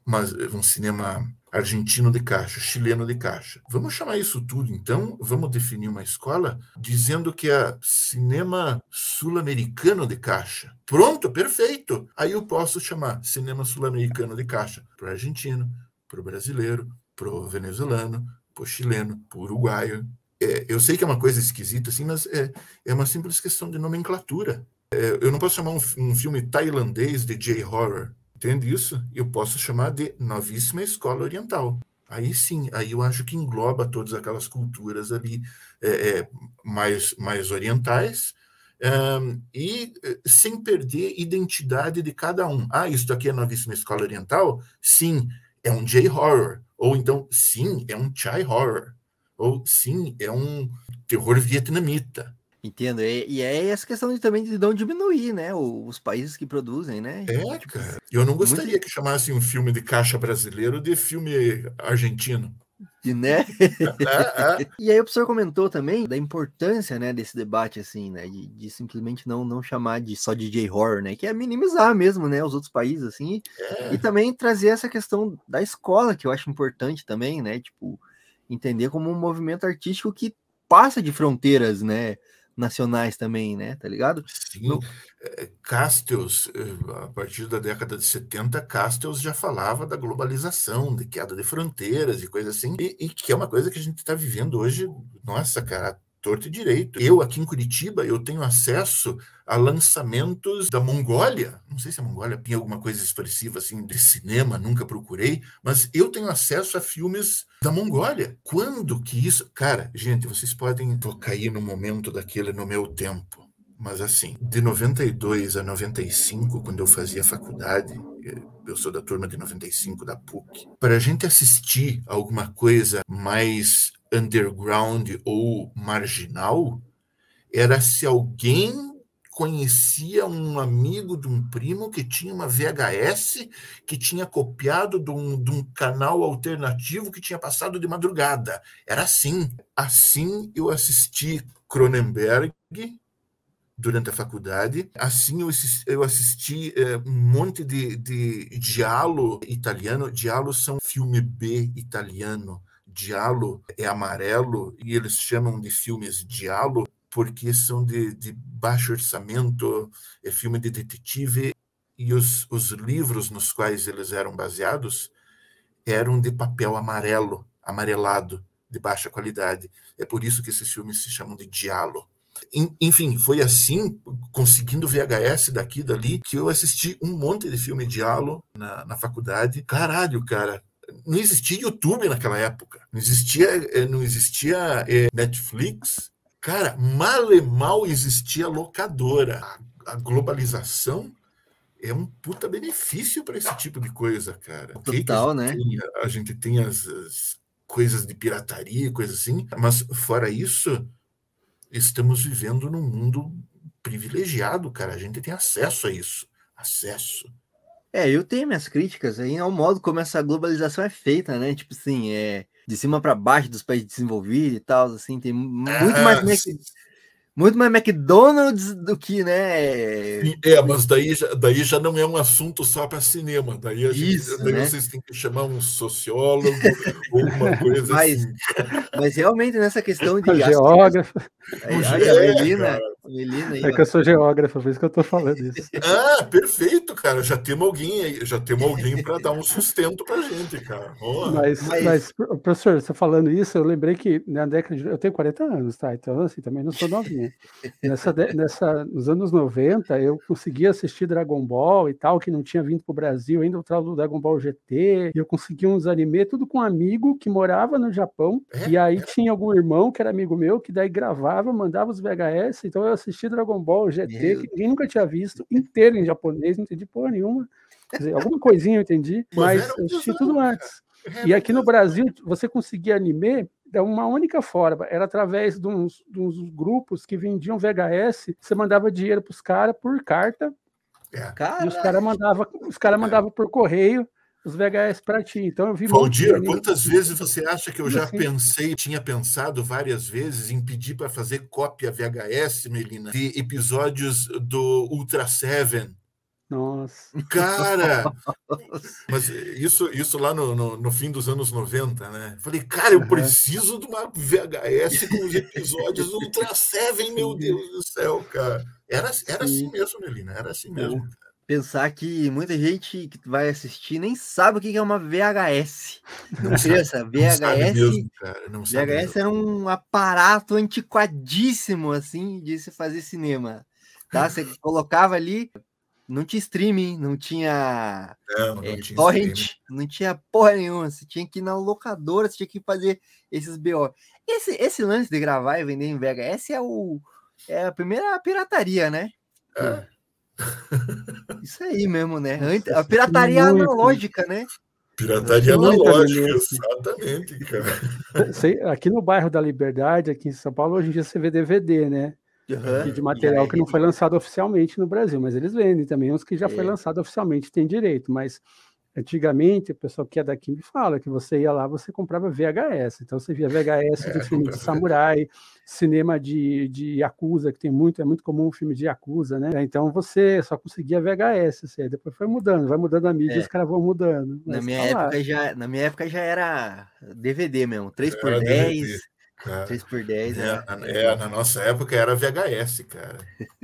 um cinema argentino de caixa, chileno de caixa. Vamos chamar isso tudo, então? Vamos definir uma escola dizendo que é cinema sul-americano de caixa. Pronto, perfeito. Aí eu posso chamar cinema sul-americano de caixa para o argentino, para o brasileiro, para o venezuelano, para o chileno, para o uruguaio. É, eu sei que é uma coisa esquisita, assim, mas é, é uma simples questão de nomenclatura. É, eu não posso chamar um, um filme tailandês de J-horror, entende isso? Eu posso chamar de novíssima escola oriental. Aí sim, aí eu acho que engloba todas aquelas culturas ali é, é, mais, mais orientais e eh, sem perder identidade de cada um. Ah, isso aqui é novíssima escola oriental? Sim, é um J-horror. Ou então, sim, é um Chai horror. Ou sim, é um terror vietnamita. Entendo. E, e é essa questão de, também de não diminuir, né? Os países que produzem, né? É, cara. Eu não gostaria que chamassem um filme de caixa brasileiro de filme argentino. E, né? É, é. E aí o professor comentou também da importância, né, desse debate, assim, né, de, de simplesmente não, não chamar de só de J-horror, né, que é minimizar mesmo, né, os outros países, assim, É. e também trazer essa questão da escola, que eu acho importante também, né, tipo, entender como um movimento artístico que passa de fronteiras, né, nacionais também, né, tá ligado? Sim, No- eh, Castells, eh, a partir da década de 70, Castells já falava da globalização, de queda de fronteiras e coisa assim, e, e que é uma coisa que a gente está vivendo hoje, nossa, cara, torto e direito. Eu, aqui em Curitiba, eu tenho acesso a lançamentos da Mongólia. Não sei se a Mongólia tem alguma coisa expressiva assim de cinema, nunca procurei, mas eu tenho acesso a filmes da Mongólia. Quando que isso. Cara, gente, vocês podem cair no momento daquele no meu tempo. Mas assim, de 92 a 95, quando eu fazia faculdade, eu sou da turma de 95 da PUC, para a gente assistir alguma coisa mais underground ou marginal, era se alguém conhecia um amigo de um primo que tinha uma VHS que tinha copiado de um, de um, canal alternativo que tinha passado de madrugada. Era assim. Assim eu assisti Cronenberg durante a faculdade. Assim eu assisti, eu assisti é, um monte de, de italiano. Diálogo são filme B italiano. Diálogo é amarelo e eles chamam de filmes diálogo porque são de, de baixo orçamento, é filme de detetive, e os, os livros nos quais eles eram baseados eram de papel amarelo, amarelado, de baixa qualidade. É por isso que esses filmes se chamam de diálogo. Enfim, foi assim, conseguindo VHS daqui e dali, que eu assisti um monte de filme diálogo na, na faculdade. Caralho, cara, não existia YouTube naquela época. Não existia, eh, não existia é, Netflix, Cara, mal e mal existia locadora. A, a globalização é um puta benefício para esse tipo de coisa, cara. Total, a né? Tem, a gente tem as, as coisas de pirataria, coisa assim, mas fora isso, estamos vivendo num mundo privilegiado, cara. A gente tem acesso a isso. Acesso. É, eu tenho minhas críticas aí ao modo como essa globalização é feita, né? Tipo assim, é de cima para baixo dos países desenvolvidos e tal, assim, tem muito ah, mais muito mais McDonald's do que, né? É, mas daí já, daí já não é um assunto só para cinema. Daí, a gente, Isso, daí né? vocês têm que chamar um sociólogo ou uma coisa mas, assim. Mas realmente nessa questão de geógrafo. É, a Melina, Melina aí, é que eu sou geógrafo, por isso que eu estou falando isso. Ah, perfeito, cara. Já temos alguém aí, já temos alguém para dar um sustento para gente, cara. Oh. Mas, mas... mas, professor, você falando isso, eu lembrei que na década de. Eu tenho 40 anos, tá? Então, assim, também não sou Nessa, nessa, nos anos 90, eu conseguia assistir Dragon Ball e tal, que não tinha vindo para o Brasil ainda, o tal do Dragon Ball GT. E eu conseguia uns anime, tudo com um amigo que morava no Japão. É, e aí tinha algum irmão que era amigo meu, que daí gravava, mandava os VHS. Então eu assisti Dragon Ball GT, Meu... que ninguém nunca tinha visto, inteiro em japonês, não entendi porra nenhuma. Quer dizer, alguma coisinha eu entendi, mas eu assisti tudo antes. E aqui no Brasil, você conseguia anime de uma única forma, era através de uns, de uns grupos que vendiam VHS, você mandava dinheiro para os caras por carta, é. e os caras mandavam os cara mandava por correio, os VHS para ti. Então eu vi Valdir, quantas vezes você acha que eu já assim. pensei, tinha pensado várias vezes em pedir para fazer cópia VHS, Melina, de episódios do Ultra Seven? Nossa. Cara! mas isso, isso lá no, no, no, fim dos anos 90, né? Falei, cara, eu preciso de uma VHS com os episódios do Ultra Seven, meu Deus do céu, cara. Era, era assim mesmo, Melina, era assim mesmo. É pensar que muita gente que vai assistir nem sabe o que é uma VHS. Não pensa, VHS. Mesmo, VHS era um aparato antiquadíssimo assim de se fazer cinema. Tá? Você colocava ali, não tinha streaming, não tinha, não, não é, tinha torrent, streaming. não tinha porra nenhuma. Você tinha que ir na locadora, você tinha que fazer esses BO. Esse, esse lance de gravar e vender em VHS é o é a primeira pirataria, né? É. Isso aí mesmo, né? A pirataria analógica, né? Pirataria analógica, exatamente, cara. Aqui no bairro da Liberdade, aqui em São Paulo, hoje em dia você vê DVD, né? Uhum. De material que não foi lançado oficialmente no Brasil, mas eles vendem também uns que já é. foi lançado oficialmente, tem direito, mas Antigamente, o pessoal que é daqui me fala que você ia lá, você comprava VHS. Então você via VHS de é, filme de samurai, cinema de, de Yakuza, que tem muito, é muito comum um filme de Yakuza, né? Então você só conseguia VHS, assim, depois foi mudando, vai mudando a mídia, é. os caras vão mudando. Na minha, tá época já, na minha época já era DVD mesmo, 3x10. É. 3x10, né? É, é, na nossa época era VHS, cara.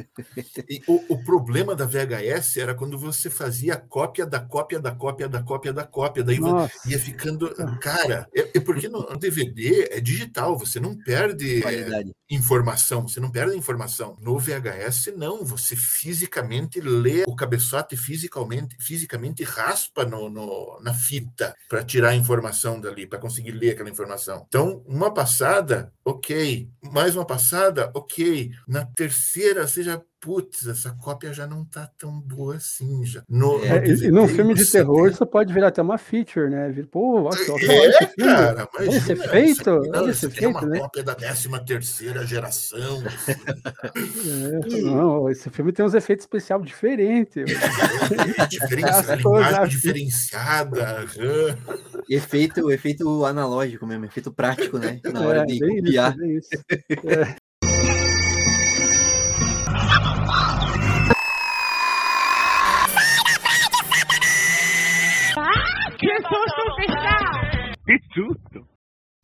E o, o problema da VHS era quando você fazia cópia da cópia da cópia da cópia da cópia. Daí Nossa. ia ficando. Cara, é, é porque no DVD é digital, você não perde é, informação, você não perde informação. No VHS, não, você fisicamente lê o cabeçote fisicamente, fisicamente raspa no, no- na fita para tirar a informação dali, para conseguir ler aquela informação. Então, uma passada, ok. Mais uma passada, ok. Na terceira, já. Putz, essa cópia já não tá tão boa assim. Já. No, no É, É, e, e num filme de terror, tem- isso pode virar até uma feature, né? Pô, olha só, é, esse filme. cara, Olha esse aqui, não, esse aqui é uma né? cópia da 13 terceira geração. É, não, esse filme tem uns efeitos especiais diferentes. Diferença, As linguagem coreografias. diferenciada. Efeito, efeito analógico mesmo, efeito prático, né? Na hora É, de copiar. isso, isso. Susto!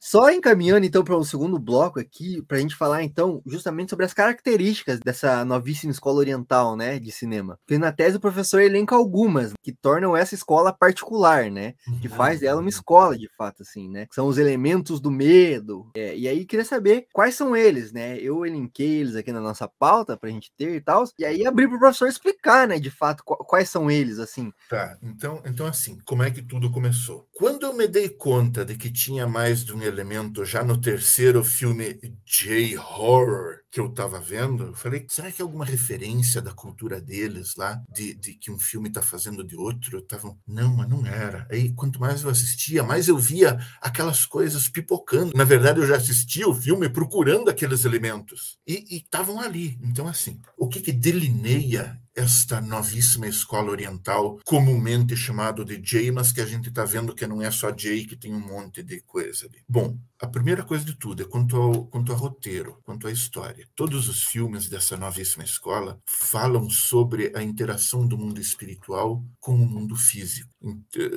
Só encaminhando então para o segundo bloco aqui, para a gente falar então justamente sobre as características dessa novíssima escola oriental, né, de cinema. Porque na tese o professor elenca algumas que tornam essa escola particular, né, que faz dela uma escola de fato, assim, né. São os elementos do medo. É, e aí queria saber quais são eles, né. Eu elenquei eles aqui na nossa pauta para a gente ter e tal. E aí abri para o professor explicar, né, de fato qu- quais são eles, assim. Tá, então, então assim, como é que tudo começou? Quando eu me dei conta de que tinha mais de um elemento já no terceiro filme J-Horror que eu tava vendo, eu falei, será que é alguma referência da cultura deles lá, de, de que um filme tá fazendo de outro? Eu tava, não, mas não era. Aí, quanto mais eu assistia, mais eu via aquelas coisas pipocando. Na verdade, eu já assistia o filme procurando aqueles elementos. E estavam ali. Então, assim, o que que delineia esta novíssima escola oriental, comumente chamado de Jay, mas que a gente está vendo que não é só Jay, que tem um monte de coisa ali. Bom, a primeira coisa de tudo é quanto ao, quanto ao roteiro, quanto à história. Todos os filmes dessa novíssima escola falam sobre a interação do mundo espiritual com o mundo físico.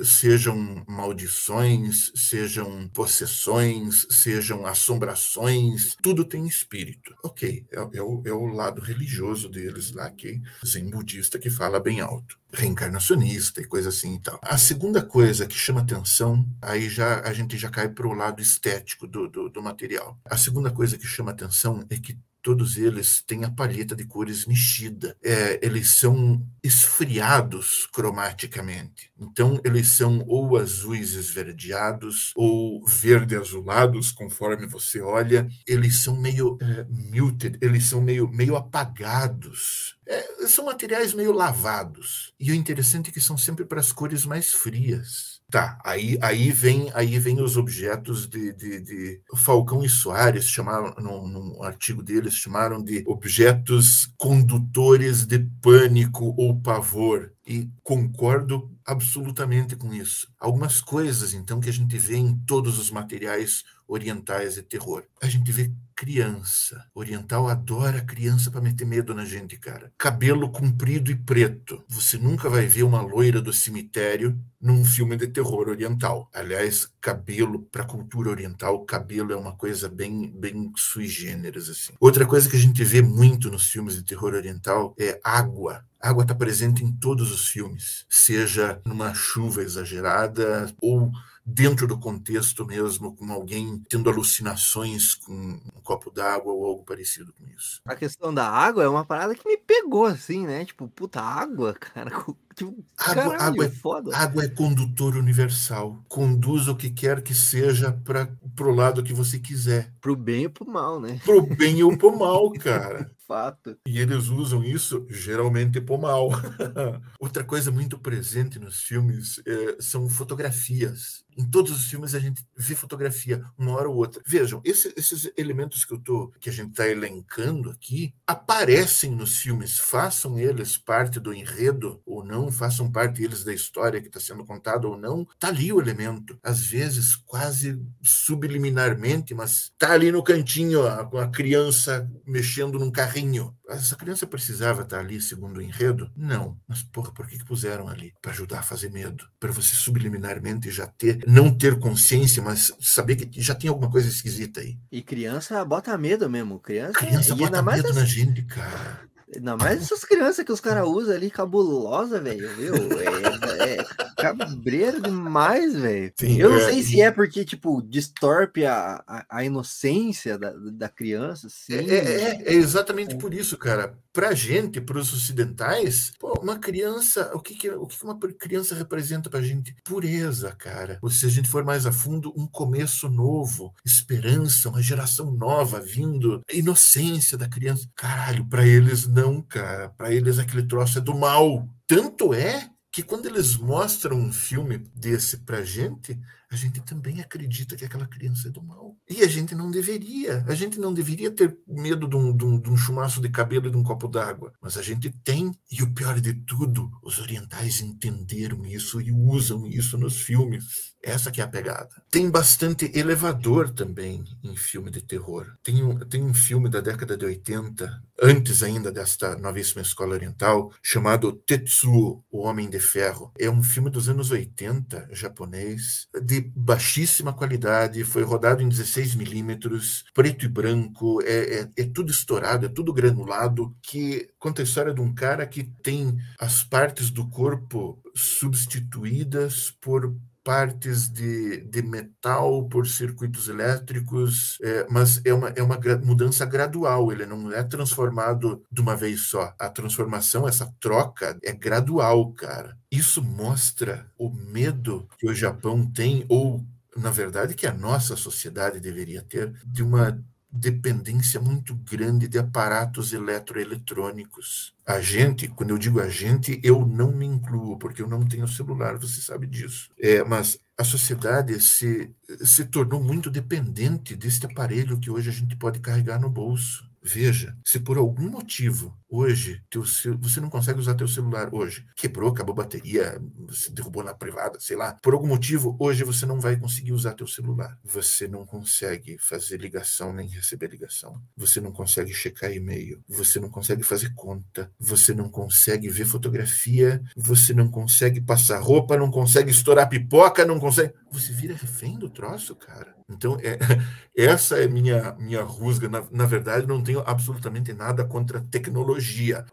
Sejam maldições, sejam possessões, sejam assombrações, tudo tem espírito. Ok, é, é o, é o lado religioso deles lá, que zen budista que fala bem alto reencarnacionista e coisa assim e tal. A segunda coisa que chama atenção, aí já a gente já cai para o lado estético do, do, do material. A segunda coisa que chama atenção é que todos eles têm a palheta de cores mexida. É, eles são esfriados cromaticamente. Então, eles são ou azuis esverdeados ou verde azulados, conforme você olha. Eles são meio é, muted, eles são meio, meio apagados. É, são materiais meio lavados. E o interessante é que são sempre para as cores mais frias. Tá, aí, aí vem aí vem os objetos de, de, de Falcão e Soares chamaram num, num artigo deles chamaram de objetos condutores de pânico ou pavor e concordo absolutamente com isso. Algumas coisas então que a gente vê em todos os materiais orientais de terror. A gente vê criança. Oriental adora criança para meter medo na gente, cara. Cabelo comprido e preto. Você nunca vai ver uma loira do cemitério num filme de terror oriental. Aliás, cabelo para cultura oriental, cabelo é uma coisa bem bem sui generis assim. Outra coisa que a gente vê muito nos filmes de terror oriental é água. A água está presente em todos os filmes, seja numa chuva exagerada ou dentro do contexto mesmo, com alguém tendo alucinações com um copo d'água ou algo parecido com isso. A questão da água é uma parada que me pegou, assim, né? Tipo, puta, água, cara. Tipo, Água, caralho, água, é, foda. água é condutor universal. Conduz o que quer que seja para pro lado que você quiser. Pro bem e pro mal, né? Pro bem ou pro mal, cara. Fato. E eles usam isso geralmente pro mal. Outra coisa muito presente nos filmes eh, são fotografias. Em todos os filmes a gente vê fotografia, uma hora ou outra. Vejam, esse- esses elementos que, eu tô, que a gente está elencando aqui aparecem nos filmes, façam eles parte do enredo ou não, não façam parte eles da história que está sendo contada ou não, tá ali o elemento. Às vezes quase subliminarmente, mas tá ali no cantinho a, a criança mexendo num carrinho. Essa criança precisava estar ali, segundo o enredo? Não. Mas, porra, por que, que puseram ali? Para ajudar a fazer medo. Para você subliminarmente já ter, não ter consciência, mas saber que já tem alguma coisa esquisita aí. E criança bota medo mesmo. Criança, Criança e bota mais medo na gente, cara. Ainda mais essas crianças que os caras usam ali, cabulosa, velho, viu? É, é cabreiro demais, velho. Sim, Eu não é, sei se é porque, tipo, distorpe a, a, a inocência da, da criança, assim. É, é- é- é exatamente por isso, cara. Pra gente, pros ocidentais, pô, uma criança, o que, que, o que uma criança representa pra gente? Pureza, cara. Ou se a gente for mais a fundo, um começo novo, esperança, uma geração nova vindo, a inocência da criança. Caralho, pra eles não, cara. Pra eles aquele troço é do mal. Tanto é que quando eles mostram um filme desse pra gente, a gente também acredita que aquela criança é do mal. E a gente não deveria. A gente não deveria ter medo de um, de um- de um chumaço de cabelo e de um copo d'água. Mas a gente tem. E o pior de tudo, os orientais entenderam isso e usam isso nos filmes. Essa que é a pegada. Tem bastante elevador também em filme de terror. Tem um, tem um filme da década de 80, antes ainda desta novíssima escola oriental, chamado Tetsuo, o Homem de Ferro. É um filme dos anos 80, japonês, de baixíssima qualidade, foi rodado em 16 milímetros, preto e branco, é, é, é tudo estourado, é tudo granulado, que conta a história de um cara que tem as partes do corpo substituídas por partes de, de metal por circuitos elétricos, é, mas é uma, é uma mudança gradual, ele não é transformado de uma vez só. A transformação, essa troca, é gradual, cara. Isso mostra o medo que o Japão tem, ou, na verdade, que a nossa sociedade deveria ter, de uma dependência muito grande de aparatos eletroeletrônicos. A gente, quando eu digo a gente, eu não me incluo, porque eu não tenho celular, você sabe disso. É, mas a sociedade se, se tornou muito dependente deste aparelho que hoje a gente pode carregar no bolso. Veja, se por algum motivo hoje teu, você não consegue usar teu celular hoje, quebrou, acabou a bateria, você derrubou na privada, sei lá, por algum motivo hoje você não vai conseguir usar teu celular. Você não consegue fazer ligação nem receber ligação. Você não consegue checar e-mail. Você não consegue fazer conta. Você não consegue ver fotografia. Você não consegue passar roupa. Não consegue estourar pipoca. Não consegue. Você vira refém do troço, cara. Então, é, essa é minha minha rusga. Na, na verdade, não tenho absolutamente nada contra tecnologia.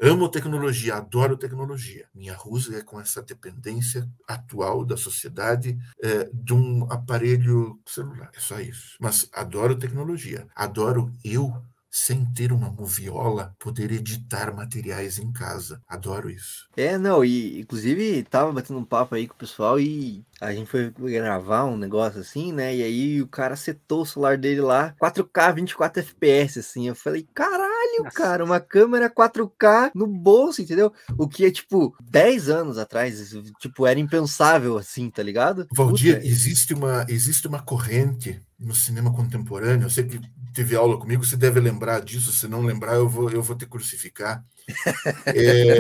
Amo tecnologia, adoro tecnologia. Minha rusga é com essa dependência atual da sociedade é, de um aparelho celular. É só isso. Mas adoro tecnologia. Adoro eu sem ter uma moviola, poder editar materiais em casa. Adoro isso. É, não, e inclusive tava batendo um papo aí com o pessoal e a gente foi gravar um negócio assim, né? E aí o cara setou o celular dele lá, 4K, 24 FPS, assim. Eu falei, caralho, Nossa. cara, uma câmera 4K no bolso, entendeu? O que é tipo 10 anos atrás, tipo, era impensável assim, tá ligado? Valdir, existe uma, existe uma corrente no cinema contemporâneo. Eu sei que teve aula comigo, você deve lembrar disso. Se não lembrar, eu vou, eu vou te crucificar. É,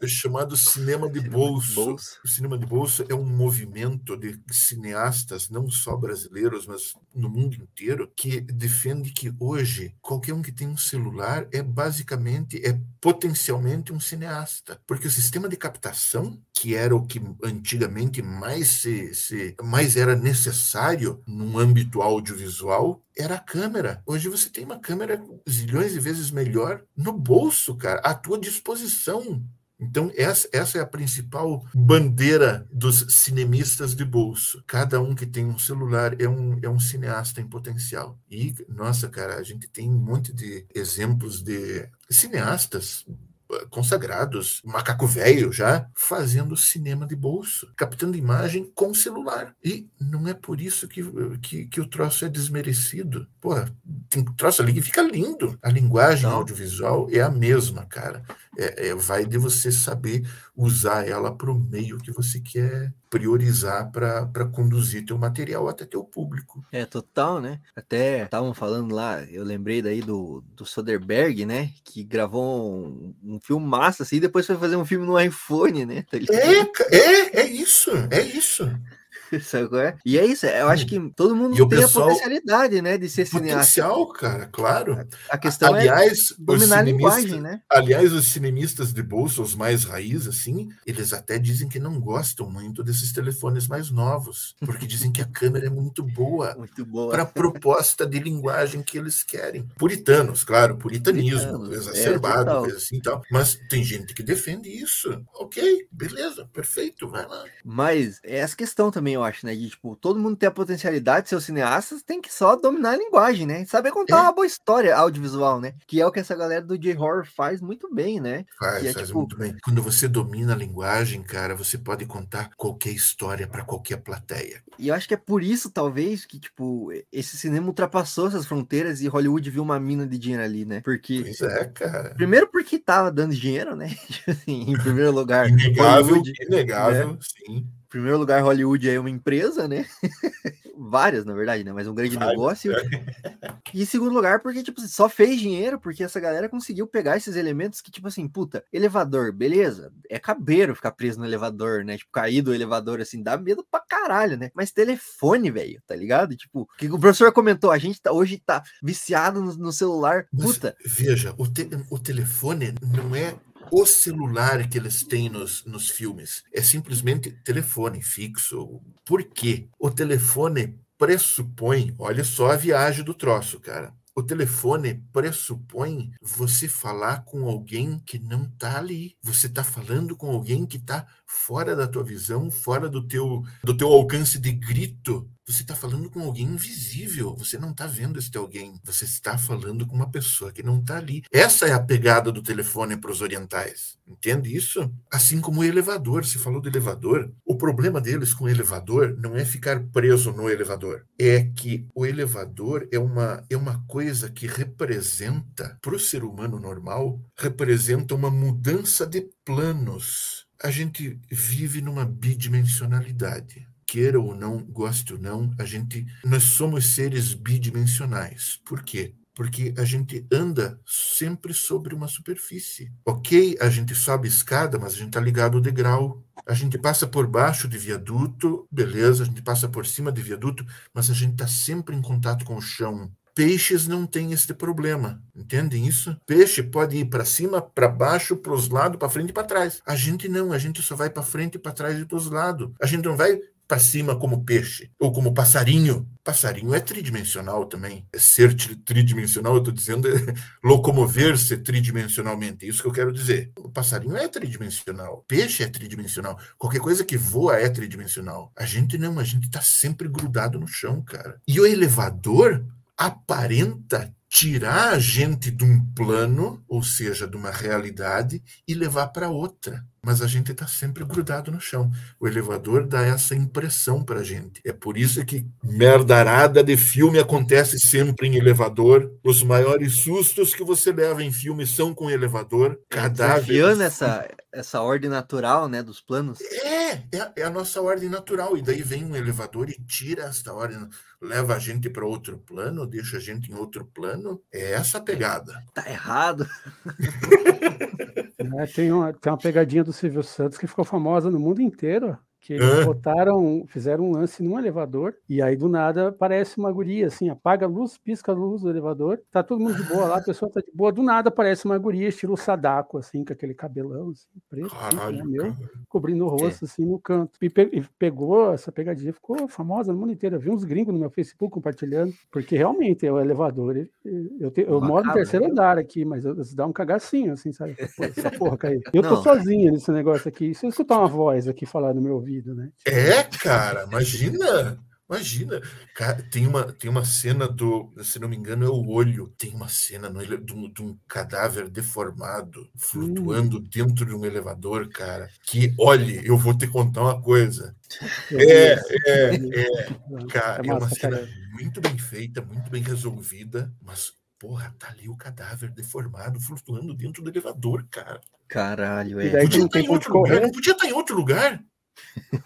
é chamado cinema de bolso. bolso. O cinema de bolso é um movimento de cineastas, não só brasileiros, mas no mundo inteiro, que defende que hoje qualquer um que tem um celular é basicamente, é potencialmente um cineasta. Porque o sistema de captação, que era o que antigamente mais, se, se- mais era necessário num âmbito audiovisual, era a câmera. Hoje você tem uma câmera zilhões de vezes melhor no bolso, cara, à tua disposição. Então, essa, essa é a principal bandeira dos cinemistas de bolso. Cada um que tem um celular é um, é um cineasta em potencial. E, nossa, cara, a gente tem um monte de exemplos de cineastas consagrados, macaco velho já, fazendo cinema de bolso, captando imagem com celular. E não é por isso que, que, que o troço é desmerecido. Pô, tem troço ali que fica lindo. A linguagem Não. audiovisual é a mesma, cara. É, é, vai de você saber usar ela para o meio que você quer priorizar para conduzir teu material até teu público. É, total, né? Até estavam falando lá, eu lembrei daí do, do Soderbergh, né? Que gravou um, um filme massa, assim, e depois foi fazer um filme no iPhone, né? Tá é, é, é isso, é isso. Sabe é? E é isso, eu acho que todo mundo tem pessoal, a potencialidade, né, de ser cineasta. Potencial, cara, claro. A questão é aliás, é dominar a linguagem, né? Aliás, os cinemistas de bolsa, os mais raiz, assim, eles até dizem que não gostam muito desses telefones mais novos, porque dizem que a câmera é muito boa, muito boa. para a proposta de linguagem que eles querem. Puritanos, claro, puritanismo, Puritanos, exacerbado, é, coisa assim tal. Mas tem gente que defende isso. Ok, beleza, perfeito, vai lá. Mas é essa questão também, eu acho, né? De, tipo, todo mundo tem a potencialidade de ser cineastas, tem que só dominar a linguagem, né? Saber contar é. uma boa história audiovisual, né? Que é o que essa galera do J-Horror faz muito bem, né? Faz, é, faz tipo... muito bem. Quando você domina a linguagem, cara, você pode contar qualquer história para qualquer plateia. E eu acho que é por isso, talvez, que, tipo, esse cinema ultrapassou essas fronteiras e Hollywood viu uma mina de dinheiro ali, né? Porque. Pois é, cara. Primeiro porque tava dando dinheiro, né? Tipo assim, em primeiro lugar. Inegável, Hollywood, inegável, né? sim primeiro lugar, Hollywood é uma empresa, né? Várias, na verdade, né? Mas um grande negócio. É. E em segundo lugar, porque, tipo, só fez dinheiro porque essa galera conseguiu pegar esses elementos que, tipo assim, puta, elevador, beleza? É cabeiro ficar preso no elevador, né? Tipo, cair do elevador, assim, dá medo pra caralho, né? Mas telefone, velho, tá ligado? Tipo, o que o professor comentou, a gente tá, hoje tá viciado no, no celular, puta. Mas, veja, o, te, o telefone não é o celular que eles têm nos, nos filmes é simplesmente telefone fixo. Por quê? O telefone pressupõe, olha só a viagem do troço, cara. O telefone pressupõe você falar com alguém que não está ali. Você está falando com alguém que está fora da tua visão, fora do teu, do teu alcance de grito. Você está falando com alguém invisível. Você não está vendo este alguém. Você está falando com uma pessoa que não está ali. Essa é a pegada do telefone para os orientais. Entende isso? Assim como o elevador. Se falou do elevador. O problema deles com o elevador não é ficar preso no elevador. É que o elevador é uma, é uma coisa que representa, para o ser humano normal, representa uma mudança de planos. A gente vive numa bidimensionalidade queira ou não, goste ou não, a gente nós somos seres bidimensionais. Por quê? Porque a gente anda sempre sobre uma superfície. Ok, a gente sobe escada, mas a gente está ligado ao degrau. A gente passa por baixo de viaduto, beleza, a gente passa por cima de viaduto, mas a gente está sempre em contato com o chão. Peixes não têm esse problema, entendem isso? Peixe pode ir para cima, para baixo, para os lados, para frente e para trás. A gente não, a gente só vai para frente, para trás e para os lados. A gente não vai para cima como peixe ou como passarinho. Passarinho é tridimensional também. É ser tridimensional, eu estou dizendo é locomover-se tridimensionalmente. É isso que eu quero dizer. O passarinho é tridimensional. Peixe é tridimensional. Qualquer coisa que voa é tridimensional. A gente não, a gente está sempre grudado no chão, cara. E o elevador aparenta tirar a gente de um plano, ou seja, de uma realidade, e levar para outra mas a gente está sempre grudado no chão. O elevador dá essa impressão para a gente. É por isso que merdarada de filme acontece sempre em elevador. Os maiores sustos que você leva em filme são com elevador. Cadáveres. essa, essa ordem natural né, dos planos. É, é, é, a nossa ordem natural. E daí vem um elevador e tira essa ordem, leva a gente para outro plano, deixa a gente em outro plano. É essa a pegada. Tá errado. É, tem, uma, tem uma pegadinha do Silvio Santos que ficou famosa no mundo inteiro que eles é. botaram, fizeram um lance num elevador, e aí do nada aparece uma guria, assim, apaga a luz, pisca a luz do elevador, tá todo mundo de boa lá, a pessoa tá de boa, do nada aparece uma guria estilo Sadako, assim, com aquele cabelão, assim, preto, assim, Caralho, assim, meu, cobrindo o rosto, é. assim, no canto. E, pe e, pegou essa pegadinha, ficou famosa no mundo inteiro. Eu vi uns gringos no meu Facebook compartilhando, porque realmente é o elevador, ele, eu, te, eu moro no terceiro né? andar aqui, mas eu, dá um cagacinho, assim, sabe? Pô, essa porra caiu. Eu tô sozinho nesse negócio aqui, se eu escutar uma voz aqui falar no meu ouvido, vida, né? É, cara, imagina. Imagina, cara, tem uma, tem uma cena do, se não me engano, é o olho. Tem uma cena no, de, um, de um cadáver deformado flutuando hum. dentro de um elevador, cara. Que, olhe, eu vou te contar uma coisa. É, é, é, cara, é uma cena muito bem feita, muito bem resolvida, mas porra, tá ali o cadáver deformado flutuando dentro do elevador, cara. Caralho, é. Podia não tem em como outro lugar, correr. não podia estar em outro lugar?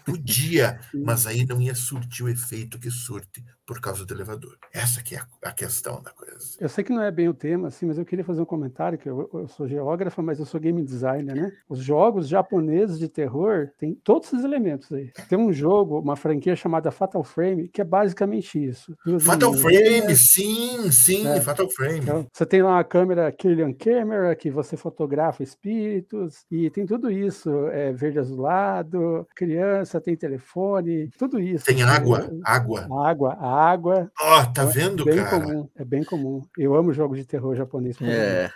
Podia, mas aí não ia surtir o efeito que surte por causa do elevador. Essa que é a, questão da coisa. Eu sei que não é bem o tema, assim, mas eu queria fazer um comentário, que eu, eu sou geógrafa, mas eu sou game designer, né? Os jogos japoneses de terror têm todos esses elementos aí. Tem um jogo, uma franquia chamada Fatal Frame, que é basicamente isso. Fatal meninas. Frame, sim, sim, É. Fatal Frame. Então, você tem lá uma câmera Killian Camera, que você fotografa espíritos, e tem tudo isso, é, verde azulado, criança, tem telefone, tudo isso. Tem água, é- água. Água, água. Ó, tá é vendo, bem cara? comum, é bem comum. Eu amo jogos de terror japonês. É.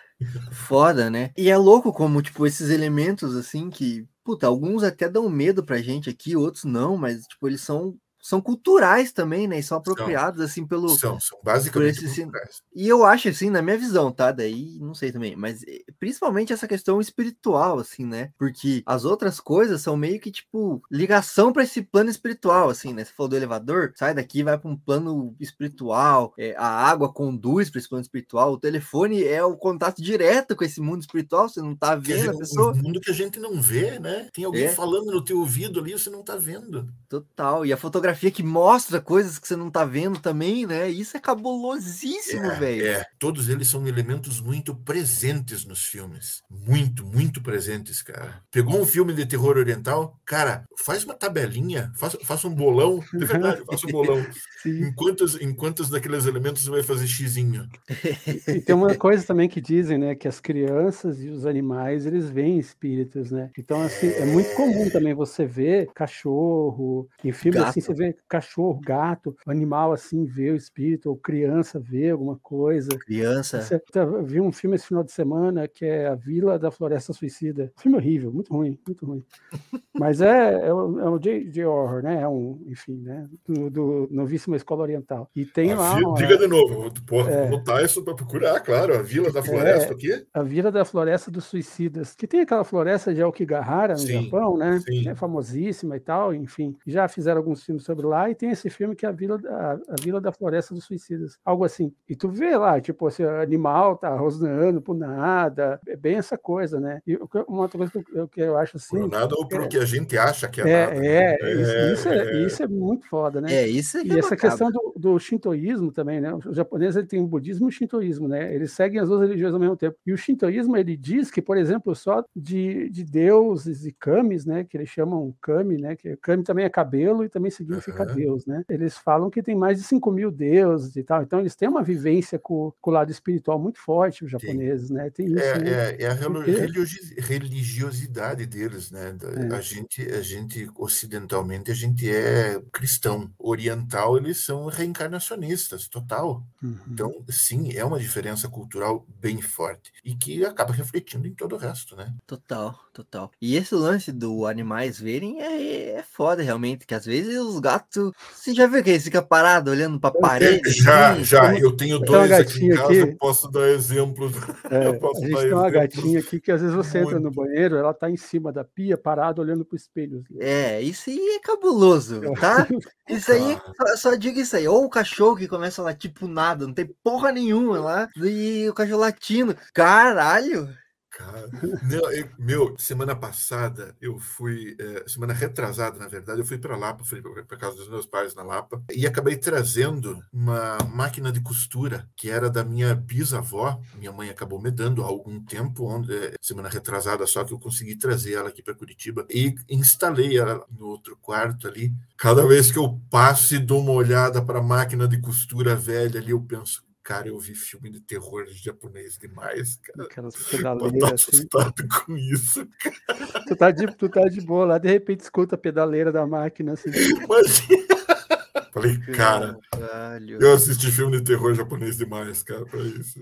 Foda, né? E é louco como, tipo, esses elementos, assim, que, puta, alguns até dão medo pra gente aqui, outros não, mas, tipo, eles são, são culturais também, né? E são apropriados, assim, pelo. São, são basicamente esse. E eu acho, assim, na minha visão, tá? Daí, não sei também, mas eh, principalmente essa questão espiritual, assim, né? Porque as outras coisas são meio que, tipo, ligação pra esse plano espiritual, assim, né? Você falou do elevador, sai daqui, vai pra um plano espiritual, é, a água conduz pra esse plano espiritual, o telefone é o contato direto com esse mundo espiritual, você não tá vendo a pessoa. um mundo que a gente não vê, né? Tem alguém É. falando no teu ouvido ali, você não tá vendo. Total. E a fotografia que mostra coisas que você não tá vendo também, né? Isso é cabulosíssimo, É, velho. é, todos eles são elementos muito presentes nos filmes. Muito, muito presentes, cara. Pegou um filme de terror oriental, cara, faz uma tabelinha, faça, faça um bolão, de verdade, faça um bolão. Sim. Em quantos, em quantos daqueles elementos você vai fazer xizinho? E tem uma coisa também que dizem, né, que as crianças e os animais, eles veem espíritos, né? Então, assim, é muito comum também você ver cachorro, em filmes assim, Gato. você vê cachorro, gato, animal assim, vê o espírito, ou criança vê alguma coisa. Criança. Você tá- vi um filme esse final de semana que é A Vila da Floresta Suicida. Filme horrível, muito ruim, muito ruim. Mas é, é, o- é um. J. Horror, né? É um, enfim, né? Do, do Novíssima Escola Oriental. E tem A lá vi- uma- Diga de novo, porra, É. botar isso para procurar, claro, a Vila da Floresta aqui. a Vila da Floresta dos Suicidas, que tem aquela floresta de Aokigahara no Sim, Japão, né? sim. Que é famosíssima e tal, enfim. Já fizeram alguns filmes sobre lá e tem esse filme que é a Vila, da- a, Vila da Floresta dos Suicidas, algo assim. E tu vê lá, tipo, esse animal tá rosnando por nada, é bem essa coisa, né? E uma outra coisa que eu, que eu acho assim. Por nada ou por é- que a gente acha que é, É, nada. é, isso, isso é, é. isso é muito foda, né? É, isso é E é essa questão do, do shintoísmo também, né? O japonês ele tem o budismo e o shintoísmo, né? Eles seguem as duas religiões ao mesmo tempo. E o shintoísmo ele diz que, por exemplo, só de, de deuses e kamis, né? Que eles chamam kami, né? Que kami também é cabelo e também significa Aham. Deus, né? Eles falam que tem mais de 5 mil deuses e tal. Então eles têm uma vivência com, com o lado espiritual muito forte, os japoneses, né? Tem isso, É, né? é, é a religiosidade deles, né? Da- É. A gente, a gente ocidentalmente a gente é cristão, oriental eles são reencarnacionistas, total. Uhum. Então, sim, é uma diferença cultural bem forte e que acaba refletindo em todo o resto, né? Total, total. E esse lance do animais verem é, é foda, realmente, que às vezes os gatos. Você já viu que eles ficam parados olhando pra parede? Já, assim? já, como- eu tenho uma dois aqui em casa, aqui. eu posso dar exemplos. É, eu posso a gente dar tem uma gatinha aqui que às vezes você entra no muito. banheiro, ela tá em cima da pia, parada, olhando pro espelho. assim. É, isso aí é cabuloso, tá? Isso aí, só, só diga isso aí. Ou o cachorro que começa a latir pro nada, não tem porra nenhuma lá, e o cachorro latindo. Caralho! Não, eu- meu, semana passada eu fui, eh, semana retrasada, na verdade, eu fui para Lapa, fui para casa dos meus pais na Lapa e acabei trazendo uma máquina de costura que era da minha bisavó. Minha mãe acabou me dando há algum tempo, onde, eh, semana retrasada, só que eu consegui trazer ela aqui para Curitiba e instalei ela no outro quarto ali. Cada vez que eu passo e dou uma olhada para a máquina de costura velha ali, eu penso, cara, eu vi filme de terror japonês demais, cara. Aquelas Eu tô pedaleiras assim. assustado com isso. Tu tá, de, tu tá de boa lá, de repente escuta a pedaleira da máquina assim. Mas... Falei, cara, Caralho. eu assisti filme de terror japonês demais, cara, pra isso.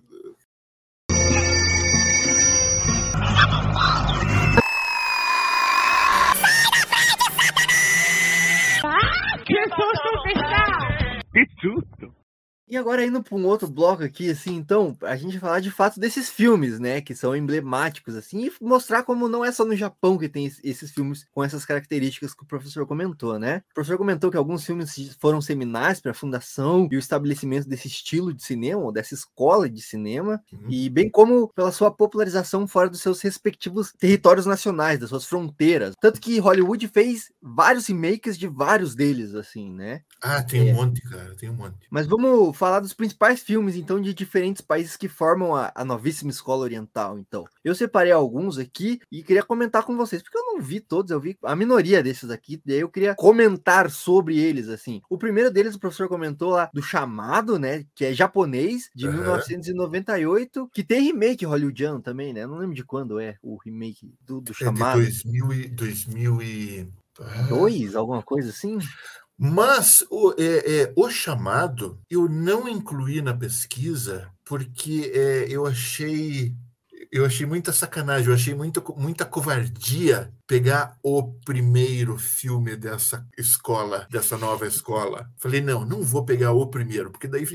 Que susto, pessoal! Que susto! E agora indo para um outro bloco aqui, assim, então, a gente falar de fato desses filmes, né, que são emblemáticos, assim, e mostrar como não é só no Japão que tem esses filmes com essas características que o professor comentou, né? O professor comentou que alguns filmes foram seminais para a fundação e o estabelecimento desse estilo de cinema, ou dessa escola de cinema, uhum. e bem como pela sua popularização fora dos seus respectivos territórios nacionais, das suas fronteiras. Tanto que Hollywood fez vários remakes de vários deles, assim, né? Ah, tem é. um monte, cara, tem um monte. Mas vamos falar dos principais filmes, então, de diferentes países que formam a, a novíssima escola oriental, então. Eu separei alguns aqui e queria comentar com vocês, porque eu não vi todos, eu vi a minoria desses aqui, daí eu queria comentar sobre eles, assim. O primeiro deles, o professor comentou lá do Chamado, né, que é japonês, de uhum. 1998, que tem remake hollywoodiano também, né? Eu não lembro de quando é o remake do, do Chamado. É de 2000 e... 2000 e... Dois, alguma coisa assim? Mas o, é, é, o chamado eu não incluí na pesquisa porque é, eu achei eu achei muita sacanagem, eu achei muita, muita covardia pegar o primeiro filme dessa escola, dessa nova escola. Falei, não, não vou pegar o primeiro, porque daí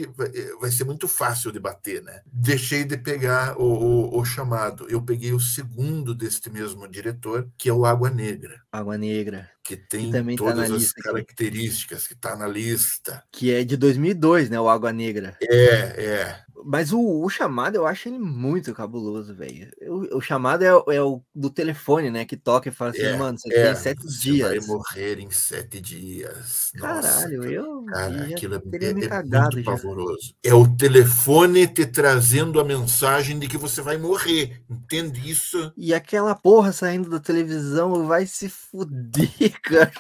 vai ser muito fácil debater, né? Deixei de pegar o, o, o chamado. Eu peguei o segundo deste mesmo diretor, que é o Água Negra. Água Negra. Que tem que tá todas tá as características, aqui. que está na lista. Que é de 2002, né? O Água Negra. É, é. Mas o, o, chamado eu acho ele muito cabuloso, velho. O, o, chamado é, é, o do telefone, né? Que toca e fala assim, é, mano, você é, tem sete você dias. Vai morrer em sete dias. Caralho, Nossa, eu. Cara, aquilo é, é, é muito já. pavoroso. É o telefone te trazendo a mensagem de que você vai morrer. Entende isso? E aquela porra saindo da televisão vai se fuder, cara.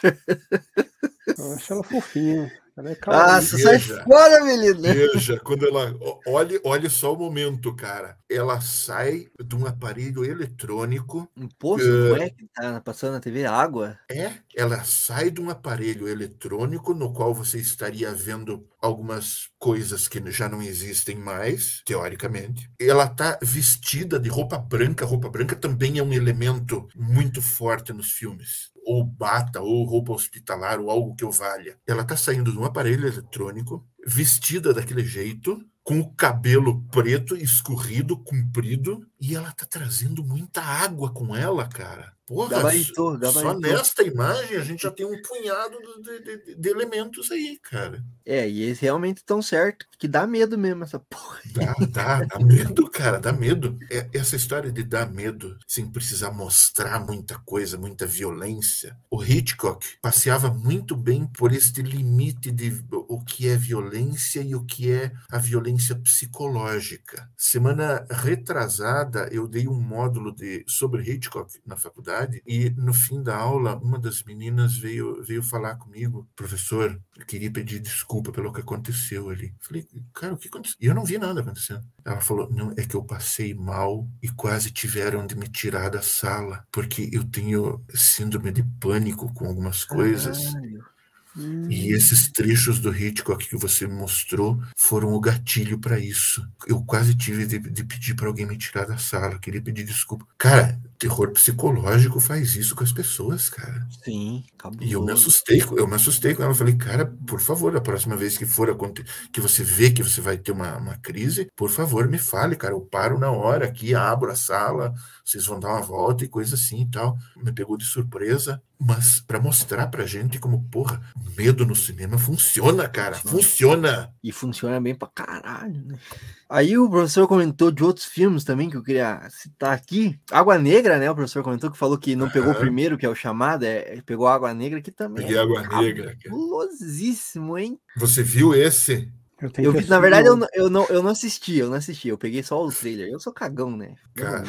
Eu acho ela fofinha. Ela é ah, você sai fora, menina. Veja, quando ela. Olhe, olhe só o momento, cara. Ela sai de um aparelho eletrônico. Um poço, uh, não é que tá passando na TV água? É, ela sai de um aparelho eletrônico no qual você estaria vendo algumas coisas que já não existem mais, teoricamente. Ela tá vestida de roupa branca. Roupa branca também é um elemento muito forte nos filmes ou bata, ou roupa hospitalar, ou algo que eu valha. Ela está saindo de um aparelho eletrônico, vestida daquele jeito, com o cabelo preto, escorrido, comprido, e ela tá trazendo muita água com ela, cara. Porra, gabaritou, gabaritou. só nesta imagem a gente já tem um punhado de, de, de elementos aí, cara. É, e eles realmente estão certo, que dá medo mesmo essa porra. Dá, dá, dá medo, cara, dá medo. É, essa história de dar medo sem precisar mostrar muita coisa, muita violência. O Hitchcock passeava muito bem por este limite de o que é violência e o que é a violência psicológica. Semana retrasada, eu dei um módulo de, sobre Hitchcock na faculdade faculdade e no fim da aula uma das meninas veio veio falar comigo, professor, eu queria pedir desculpa pelo que aconteceu ali. Falei, cara, o que aconteceu? E eu não vi nada acontecendo. Ela falou, não, é que eu passei mal e quase tiveram de me tirar da sala porque eu tenho síndrome de pânico com algumas coisas. Caralho. Hum. E esses trechos do Hitchcock que você mostrou foram o gatilho para isso. Eu quase tive de, de pedir para alguém me tirar da sala, queria pedir desculpa. Cara, terror psicológico faz isso com as pessoas, cara. Sim, cabuloso. E eu me assustei, eu me assustei com ela. Eu falei, cara, por favor, a próxima vez que for que você vê que você vai ter uma, uma crise, por favor, me fale, cara. Eu paro na hora aqui, abro a sala, vocês vão dar uma volta e coisa assim e tal. Me pegou de surpresa mas para mostrar pra gente como, porra, medo no cinema funciona, cara, funciona. E funciona bem pra caralho, né? Aí o professor comentou de outros filmes também que eu queria citar aqui. Água Negra, né? O professor comentou que falou que não pegou o primeiro, que é o chamado, é, pegou Água Negra que também. Peguei é Água Negra. Cabulosíssimo, hein? Você viu esse? Eu, eu vi, na verdade, eu, eu, não, eu não assisti, eu não assisti, eu peguei só o trailer. Eu sou cagão, né? Cara,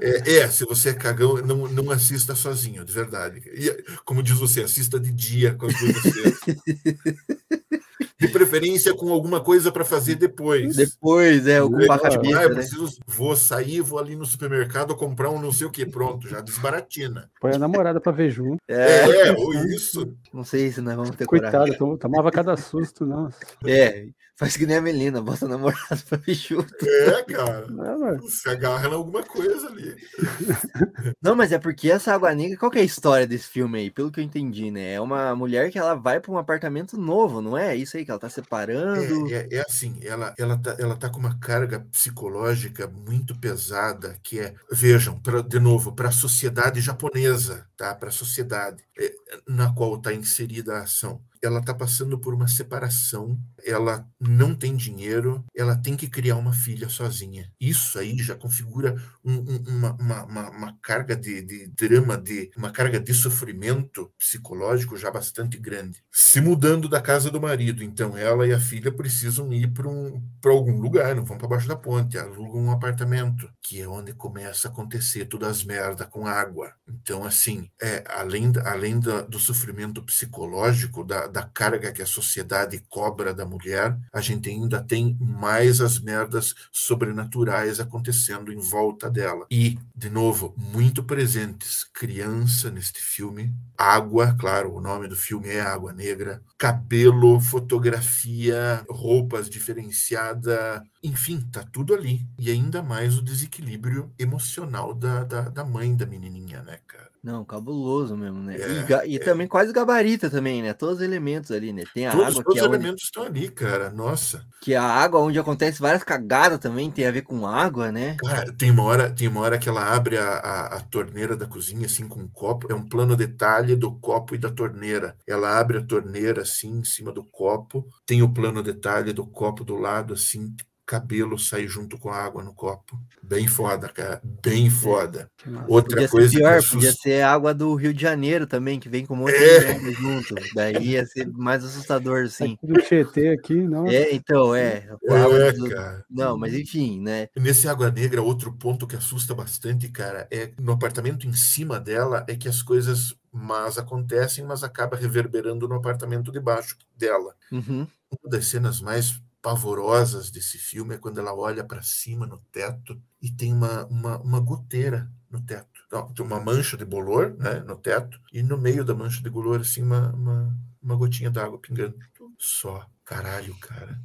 é, é, se você é cagão, não, não assista sozinho, de verdade. E, como diz você, assista de dia com as coisas De preferência com alguma coisa para fazer depois. Depois, é, ocupar a cabeça. Ah, eu né? preciso, né? vou sair, vou ali no supermercado comprar um não sei o que, pronto, já desbaratina. Põe a namorada para ver junto. É, é, ou isso. Não sei se nós vamos ter Coitado, coragem. tomava cada susto, nossa. É, Faz que nem a Melina, bota namorado pra junto. É, cara. É, se agarra em alguma coisa ali. Não, mas é porque essa Água Negra, qual que é a história desse filme aí? Pelo que eu entendi, né? É uma mulher que ela vai para um apartamento novo, não é? Isso aí que Que ela tá separando. É, é, é assim, ela, ela, tá, ela tá com uma carga psicológica muito pesada, que é, vejam, pra, de novo, para a sociedade japonesa, tá? Para a sociedade é, na qual está inserida a ação ela está passando por uma separação, ela não tem dinheiro, ela tem que criar uma filha sozinha. Isso aí já configura um, um, uma, uma, uma, carga de, de, drama, de uma carga de sofrimento psicológico já bastante grande. Se mudando da casa do marido, então ela e a filha precisam ir para um, algum lugar, não vão para baixo da ponte, alugam um apartamento, que é onde começa a acontecer todas as merdas com água. Então, assim, é, além, além da, do sofrimento psicológico, da, da carga que a sociedade cobra da mulher, a gente ainda tem mais as merdas sobrenaturais acontecendo em volta dela. E, de novo, muito presentes: criança neste filme, água, claro, o nome do filme é Água Negra, cabelo, fotografia, roupas diferenciada, enfim, tá tudo ali. E ainda mais o desequilíbrio emocional da, da, da mãe da menininha, né, cara? Não, cabuloso mesmo, né? É, e, e é. também quase gabarita também, né? Todos os elementos ali, né? Tem a Todos, água todos que é os onde, elementos estão ali, cara. Nossa. que é a água onde acontece várias cagadas também, tem a ver com água, né? Cara, tem uma hora, tem uma hora que ela abre a, a, a torneira da cozinha, assim, com um copo. É um plano detalhe do copo e da torneira. Ela abre a torneira, assim, em cima do copo. Tem o plano detalhe do copo do lado, assim, cabelo sai junto com a água no copo. Bem foda, cara. Bem foda. Outra Podia coisa ser pior, que podia ser água do Rio de Janeiro também, que vem com um monte É. de merda junto. Daí ia ser mais assustador, assim. Aqui do Tietê aqui, não. É, então, é. É, do- cara. Não, mas enfim, né? Nesse Água Negra, outro ponto que assusta bastante, cara, é no apartamento em cima dela é que as coisas más acontecem, mas acaba reverberando no apartamento de baixo dela. Uhum. Uma das cenas mais pavorosas desse filme é quando ela olha para cima no teto e tem uma, uma, uma goteira no teto. Não, tem uma mancha de bolor né, no teto e no meio da mancha de bolor, assim, uma, uma, uma gotinha d'água pingando. Só. Caralho, cara.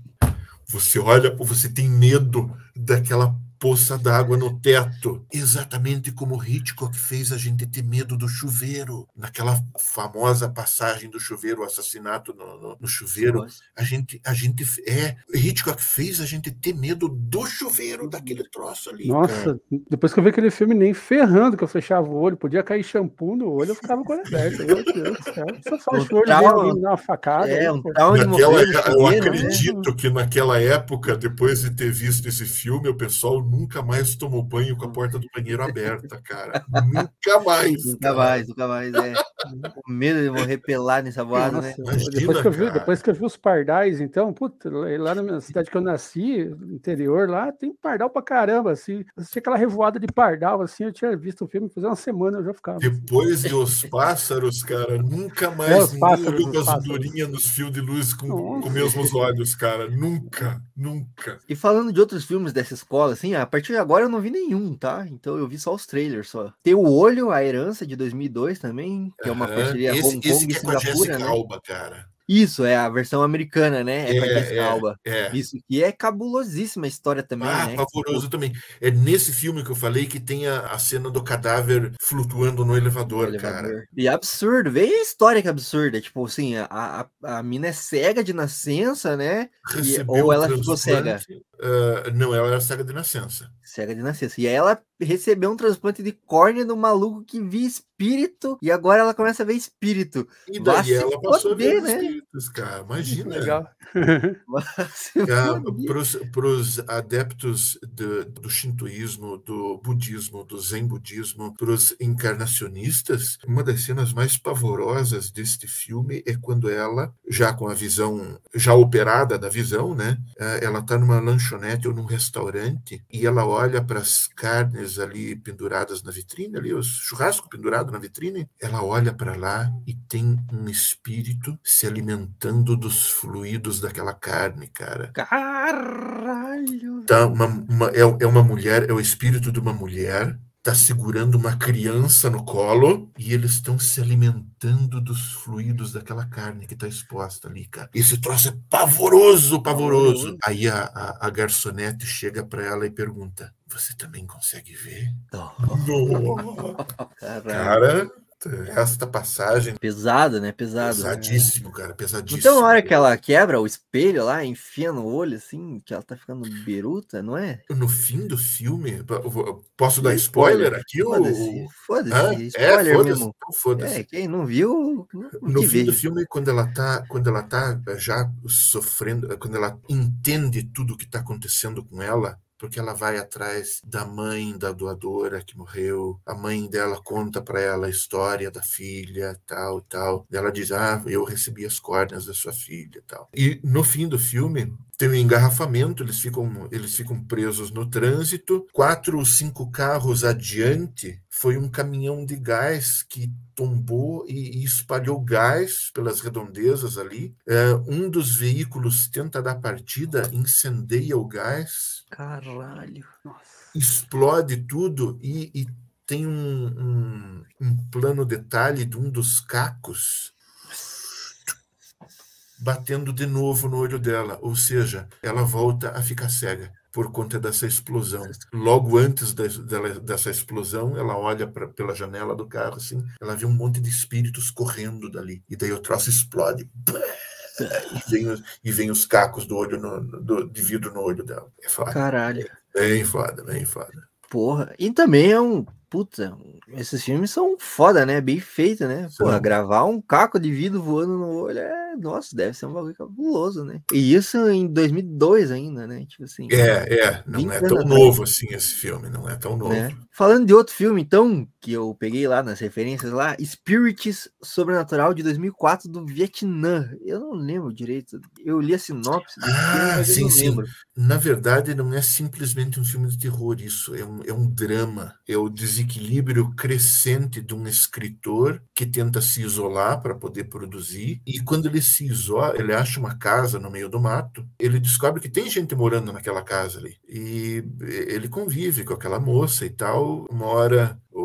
Você olha, você tem medo daquela poça d'água no teto. Exatamente como Hitchcock fez a gente ter medo do chuveiro. Naquela famosa passagem do chuveiro, o assassinato no, no- no chuveiro, Nossa. a gente, a gente é Hitchcock fez a gente ter medo do chuveiro daquele troço ali. cara. Nossa, depois que eu vi aquele filme, nem ferrando que eu fechava o olho, podia cair shampoo no olho, eu ficava com olho aberto. Meu Deus do céu. Se eu fecho o olho dele, dá uma facada. É, aí, um Naquela, eu chuveiro, né? acredito que naquela época, depois de ter visto esse filme, o pessoal nunca mais tomou banho com a porta do banheiro aberta, cara. nunca mais. Nunca cara. mais, nunca mais, é. Com medo de morrer pelado nessa boada, né? Imagina, depois, que eu vi, cara. depois que eu vi os pardais, então, puta, lá na minha cidade que eu nasci, no interior, lá tem pardal pra caramba, assim. Assistia aquela revoada de pardal, assim, eu tinha visto o filme, fazer uma semana eu já ficava. Depois de Os Pássaros, cara, nunca mais É, Os ninguém Pássaros, com as andorinhas nos fios de luz com, com Nossa. mesmos olhos, cara. Nunca, nunca. E falando de outros filmes dessa escola, assim, a partir de agora eu não vi nenhum, tá? Então eu vi só os trailers só. Tem o Olho, a Herança de 2002 também, que é uma Aham. parceria esse, Hong esse Kong e que é com a Singapura, Jessica né? Alba, cara. Isso, é a versão americana, né? É, É, é, Alba. é. Isso, e é cabulosíssima a história também, Ah, né? pavoroso também. É nesse filme que eu falei que tem a, a cena do cadáver flutuando no elevador, cara. elevador. E é absurdo, vê a história que é absurda. Tipo assim, a, a, a mina é cega de nascença, né? E- ou ela ficou cega. Ah, não, ela era cega de nascença. Cega de nascença. E ela recebeu um transplante de córnea do maluco que via espírito. E agora ela começa a ver espírito. E daí ela passou foder, a ver né? espíritos, cara. Imagina. Legal. Para os adeptos do, do shintoísmo, do budismo, do zen budismo, para os encarnacionistas, uma das cenas mais pavorosas deste filme é quando ela, já com a visão, já operada da visão, né? eh, Ela está numa lanchonete ou num restaurante e ela olha para as carnes ali penduradas na vitrine, ali, os churrasco pendurado na vitrine. Ela olha para lá e tem um espírito se alimentando dos fluidos daquela carne, cara. Caralho. Tá uma, uma- é, é uma mulher, é o espírito de uma mulher, tá segurando uma criança no colo e eles estão se alimentando dos fluidos daquela carne que tá exposta ali, cara. Esse troço é pavoroso, pavoroso. Pavoroso. Aí a, a, a garçonete chega para ela e pergunta: Você também consegue ver? Caralho. cara, esta passagem Pesado, né? Pesado. pesadíssimo, cara, pesadíssimo. Então, a hora que ela quebra o espelho lá, enfia no olho, assim, que ela tá ficando beruta, não é? No fim do filme, po- posso dar Ih, spoiler aqui? Foda-se, foda-se, Hã? É, spoiler foda-se, mesmo. então foda-se. É, quem não viu, não, No fim do filme, quando ela tá, quando ela tá já sofrendo, quando ela entende tudo o que está acontecendo com ela, porque ela vai atrás da mãe da doadora que morreu, a mãe dela conta para ela a história da filha, tal, tal. Ela diz: "Ah, eu recebi as córneas da sua filha", tal. E no fim do filme tem um engarrafamento, eles ficam, eles ficam presos no trânsito. Quatro ou cinco carros adiante foi um caminhão de gás que tombou e, e espalhou gás pelas redondezas ali. É, um dos veículos tenta dar partida, incendeia o gás, Caralho. Nossa. explode tudo e, e tem um, um, um plano detalhe de um dos cacos batendo de novo no olho dela, ou seja, ela volta a ficar cega por conta dessa explosão. Logo antes dela- dessa explosão, ela olha pra, pela janela do carro, assim, ela vê um monte de espíritos correndo dali, e daí o troço explode. E vem, os- e vem os cacos do olho no- do- de vidro no olho dela. É foda. Caralho. Bem foda, bem foda. Porra. E também é um. Puta, esses filmes são foda, né? Bem feito, né? Porra, São. gravar um caco de vidro voando no olho é. Nossa, deve ser um bagulho cabuloso, né? E isso em 2002 ainda, né? Tipo assim. É, é, não 20 é tão atrás. novo assim esse filme, não é tão novo. né? Falando de outro filme, então, que eu peguei lá nas referências lá, Spirits Sobrenatural de 2004 do Vietnã. Eu não lembro direito. Eu li a sinopse Ah, filme, sim, sim. lembro. Na verdade, não é simplesmente um filme de terror, isso é um, é um drama. É o desequilíbrio crescente de um escritor que tenta se isolar para poder produzir. E quando ele se isola, ele acha uma casa no meio do mato, ele descobre que tem gente morando naquela casa ali. E ele convive com aquela moça e tal. Uma hora o,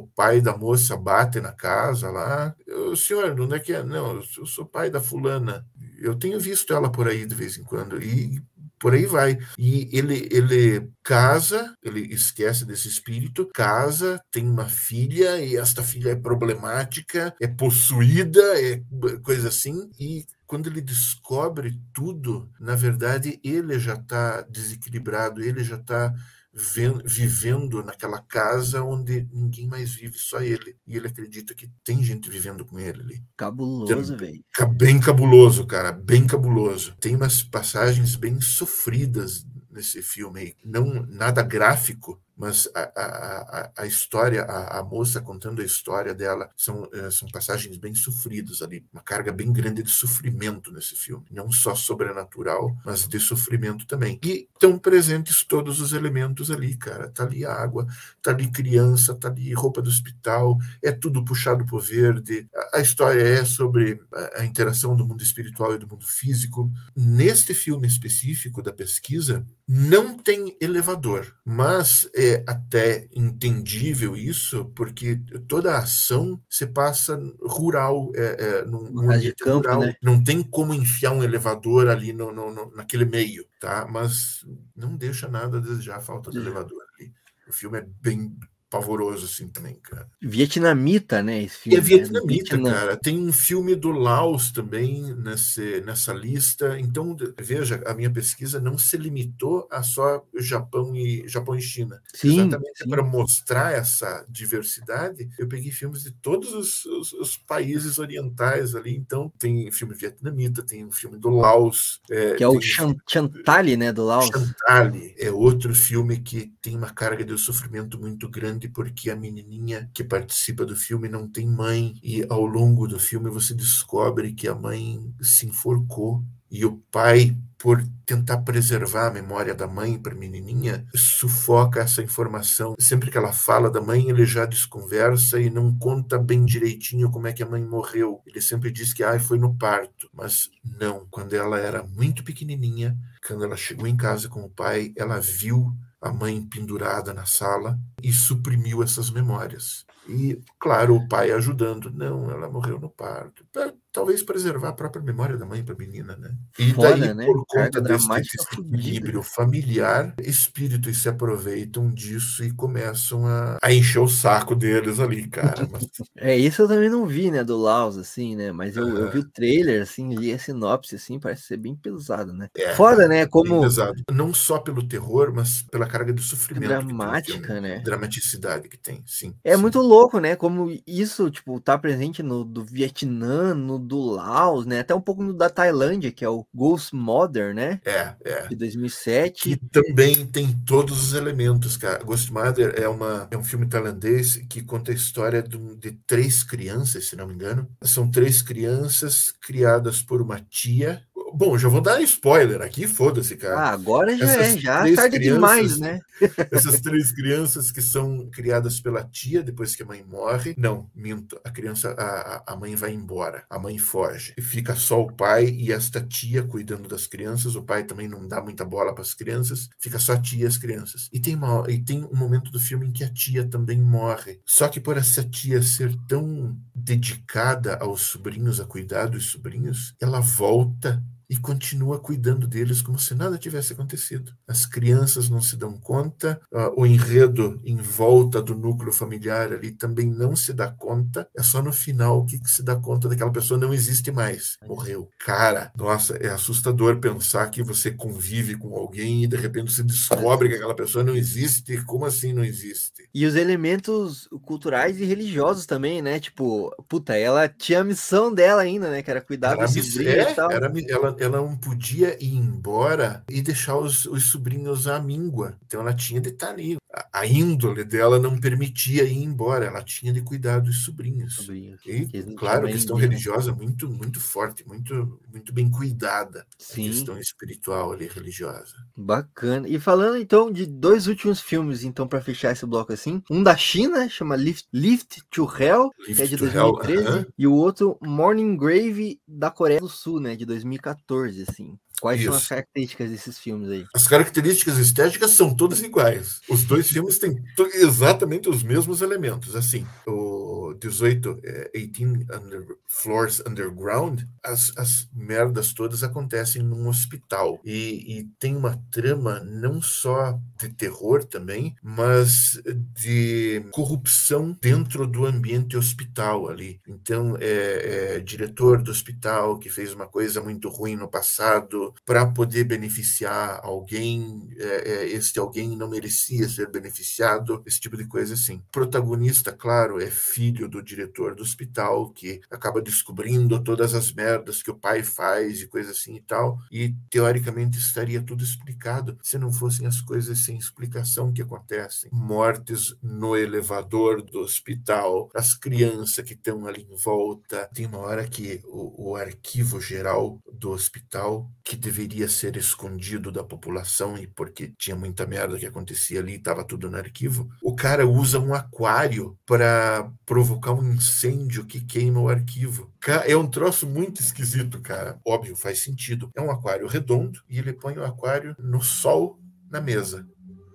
o- pai da moça bate na casa lá. O senhor, onde é que é? Não, eu sou pai da fulana. Eu tenho visto ela por aí de vez em quando. E por aí vai. E ele, ele casa, ele esquece desse espírito, casa, tem uma filha, e esta filha é problemática, é possuída, é coisa assim, e quando ele descobre tudo, na verdade, ele já está desequilibrado, ele já está vivendo naquela casa onde ninguém mais vive, só ele. E ele acredita que tem gente vivendo com ele ali. Cabuloso, velho. Bem cabuloso, cara, bem cabuloso. Tem umas passagens bem sofridas nesse filme aí. Não nada gráfico, mas a, a, a- história, a, a moça contando a história dela, são, eh, são passagens bem sofridas ali. Uma carga bem grande de sofrimento nesse filme. Não só sobrenatural, mas de sofrimento também. E estão presentes todos os elementos ali, cara. Tá ali água, tá ali criança, tá ali roupa do hospital, é tudo puxado por verde. A, história é sobre a interação do mundo espiritual e do mundo físico. Neste filme específico da pesquisa, não tem elevador, mas é até entendível isso, porque toda a ação se passa rural, é, é, num, num ambiente campo, rural. né? Não tem como enfiar um elevador ali no, no- no- naquele meio, tá? Mas não deixa nada a desejar a falta de É. elevador ali. O filme é bem pavoroso assim também, cara. Vietnamita, né? Esse E filme. é né? vietnamita, Vietnã. cara. Tem um filme do Laos também nesse, nessa lista. Então, veja, a minha pesquisa não se limitou a só Japão e, Japão e China. Sim, Exatamente para mostrar essa diversidade, eu peguei filmes de todos os, os- os países orientais ali. Então, tem filme vietnamita, tem um filme do Laos. é, Que é o Chan- Chantali, né? Do Laos. Chantali é outro filme que tem uma carga de sofrimento muito grande porque a menininha que participa do filme não tem mãe e ao longo do filme você descobre que a mãe se enforcou e o pai por tentar preservar a memória da mãe para a menininha, sufoca essa informação. Sempre que ela fala da mãe, ele já desconversa e não conta bem direitinho como é que a mãe morreu. Ele sempre diz que ah, foi no parto, mas não. Quando ela era muito pequenininha, quando ela chegou em casa com o pai, ela viu a mãe pendurada na sala e suprimiu essas memórias. E, claro, o pai ajudando. Não, ela morreu no parto. Talvez preservar a própria memória da mãe para a menina, né? E Foda, daí, né? por conta desse, equilíbrio familiar, espíritos se aproveitam disso e começam a, a encher o saco deles ali, cara. Mas, É, isso eu também não vi, né, do Laos, assim, né, mas eu, eu vi o trailer, assim, li a sinopse, assim, parece ser bem pesado, né. É, Foda, né, como pesado. Não só pelo terror, mas pela carga de sofrimento. dramática, filme. né. Dramaticidade que tem, sim. É sim. muito louco, né, como isso, tipo, tá presente no do Vietnã, no do Laos, né, até um pouco no da Tailândia, que é o Ghost Mother, né, É, é. de 2007. que também tem todos os elementos, cara. Ghost Mother é, uma, é um filme tailandês que conta a história de, de três crianças, se não me engano. São três crianças criadas por uma tia. Bom, já vou dar spoiler aqui, foda-se, cara. Ah, agora já essas é, já tarde crianças- demais, né. Essas três crianças que são criadas pela tia depois que a mãe morre. Não, minto. A criança, a, a- a mãe vai embora. A mãe foge. E fica só o pai e esta tia cuidando das crianças. O pai também não dá muita bola para as crianças. Fica só a tia e as crianças. E tem, uma, e tem um momento do filme em que a tia também morre. Só que por essa tia ser tão dedicada aos sobrinhos, a cuidar dos sobrinhos, ela volta e continua cuidando deles como se nada tivesse acontecido. As crianças não se dão conta, ah, o enredo em volta do núcleo familiar ali também não se dá conta. É só no final que, se dá conta daquela pessoa não existe mais, morreu. Cara, nossa, é assustador pensar que você convive com alguém e de repente você descobre que aquela pessoa não existe. Como assim não existe? E os elementos culturais e religiosos também, né? Tipo, puta, ela tinha a missão dela ainda, né? Que era cuidar Era dos sobrinhos é, e tal. era ela, ela não podia ir embora e deixar os, os sobrinhos à míngua. Então ela tinha de estar ali. A, a índole dela não permitia ir embora, ela tinha de cuidar dos sobrinhos. Sobrinhos. E, que claro, a questão ninguém, né? religiosa muito, muito forte, muito, muito bem cuidada. A Sim, questão espiritual ali, religiosa. bacana. E falando então de dois últimos filmes, então, pra fechar esse bloco assim. Um da China, chama Lift, Lift to Hell, que é Lift de to Hell, 2013, aham. e o outro Morning Grave da Coreia do Sul, né? De 2014, assim. Quais são as Isso. características desses filmes aí? As características estéticas são todas iguais. Os dois filmes têm exatamente os mesmos elementos. Assim, o 18, é, 18 under, Floors Underground, as, as merdas todas acontecem num hospital. E, e tem uma trama não só de terror também, mas de corrupção dentro do ambiente hospital ali. Então, é, é diretor do hospital que fez uma coisa muito ruim no passado para poder beneficiar alguém, é, é, este alguém não merecia ser beneficiado, esse tipo de coisa assim. O protagonista, claro, é filho do diretor do hospital que acaba descobrindo todas as merdas que o pai faz e coisa assim e tal, e teoricamente estaria tudo explicado se não fossem as coisas sem explicação que acontecem. Mortes no elevador do hospital, as crianças que estão ali em volta. Tem uma hora que o, o arquivo geral do hospital, que deveria ser escondido da população e porque tinha muita merda que acontecia ali, estava tudo no arquivo, o cara usa um aquário para provocar um incêndio que queima o arquivo. É um troço muito esquisito, cara. Óbvio, faz sentido. É um aquário redondo e ele põe o aquário no sol na mesa.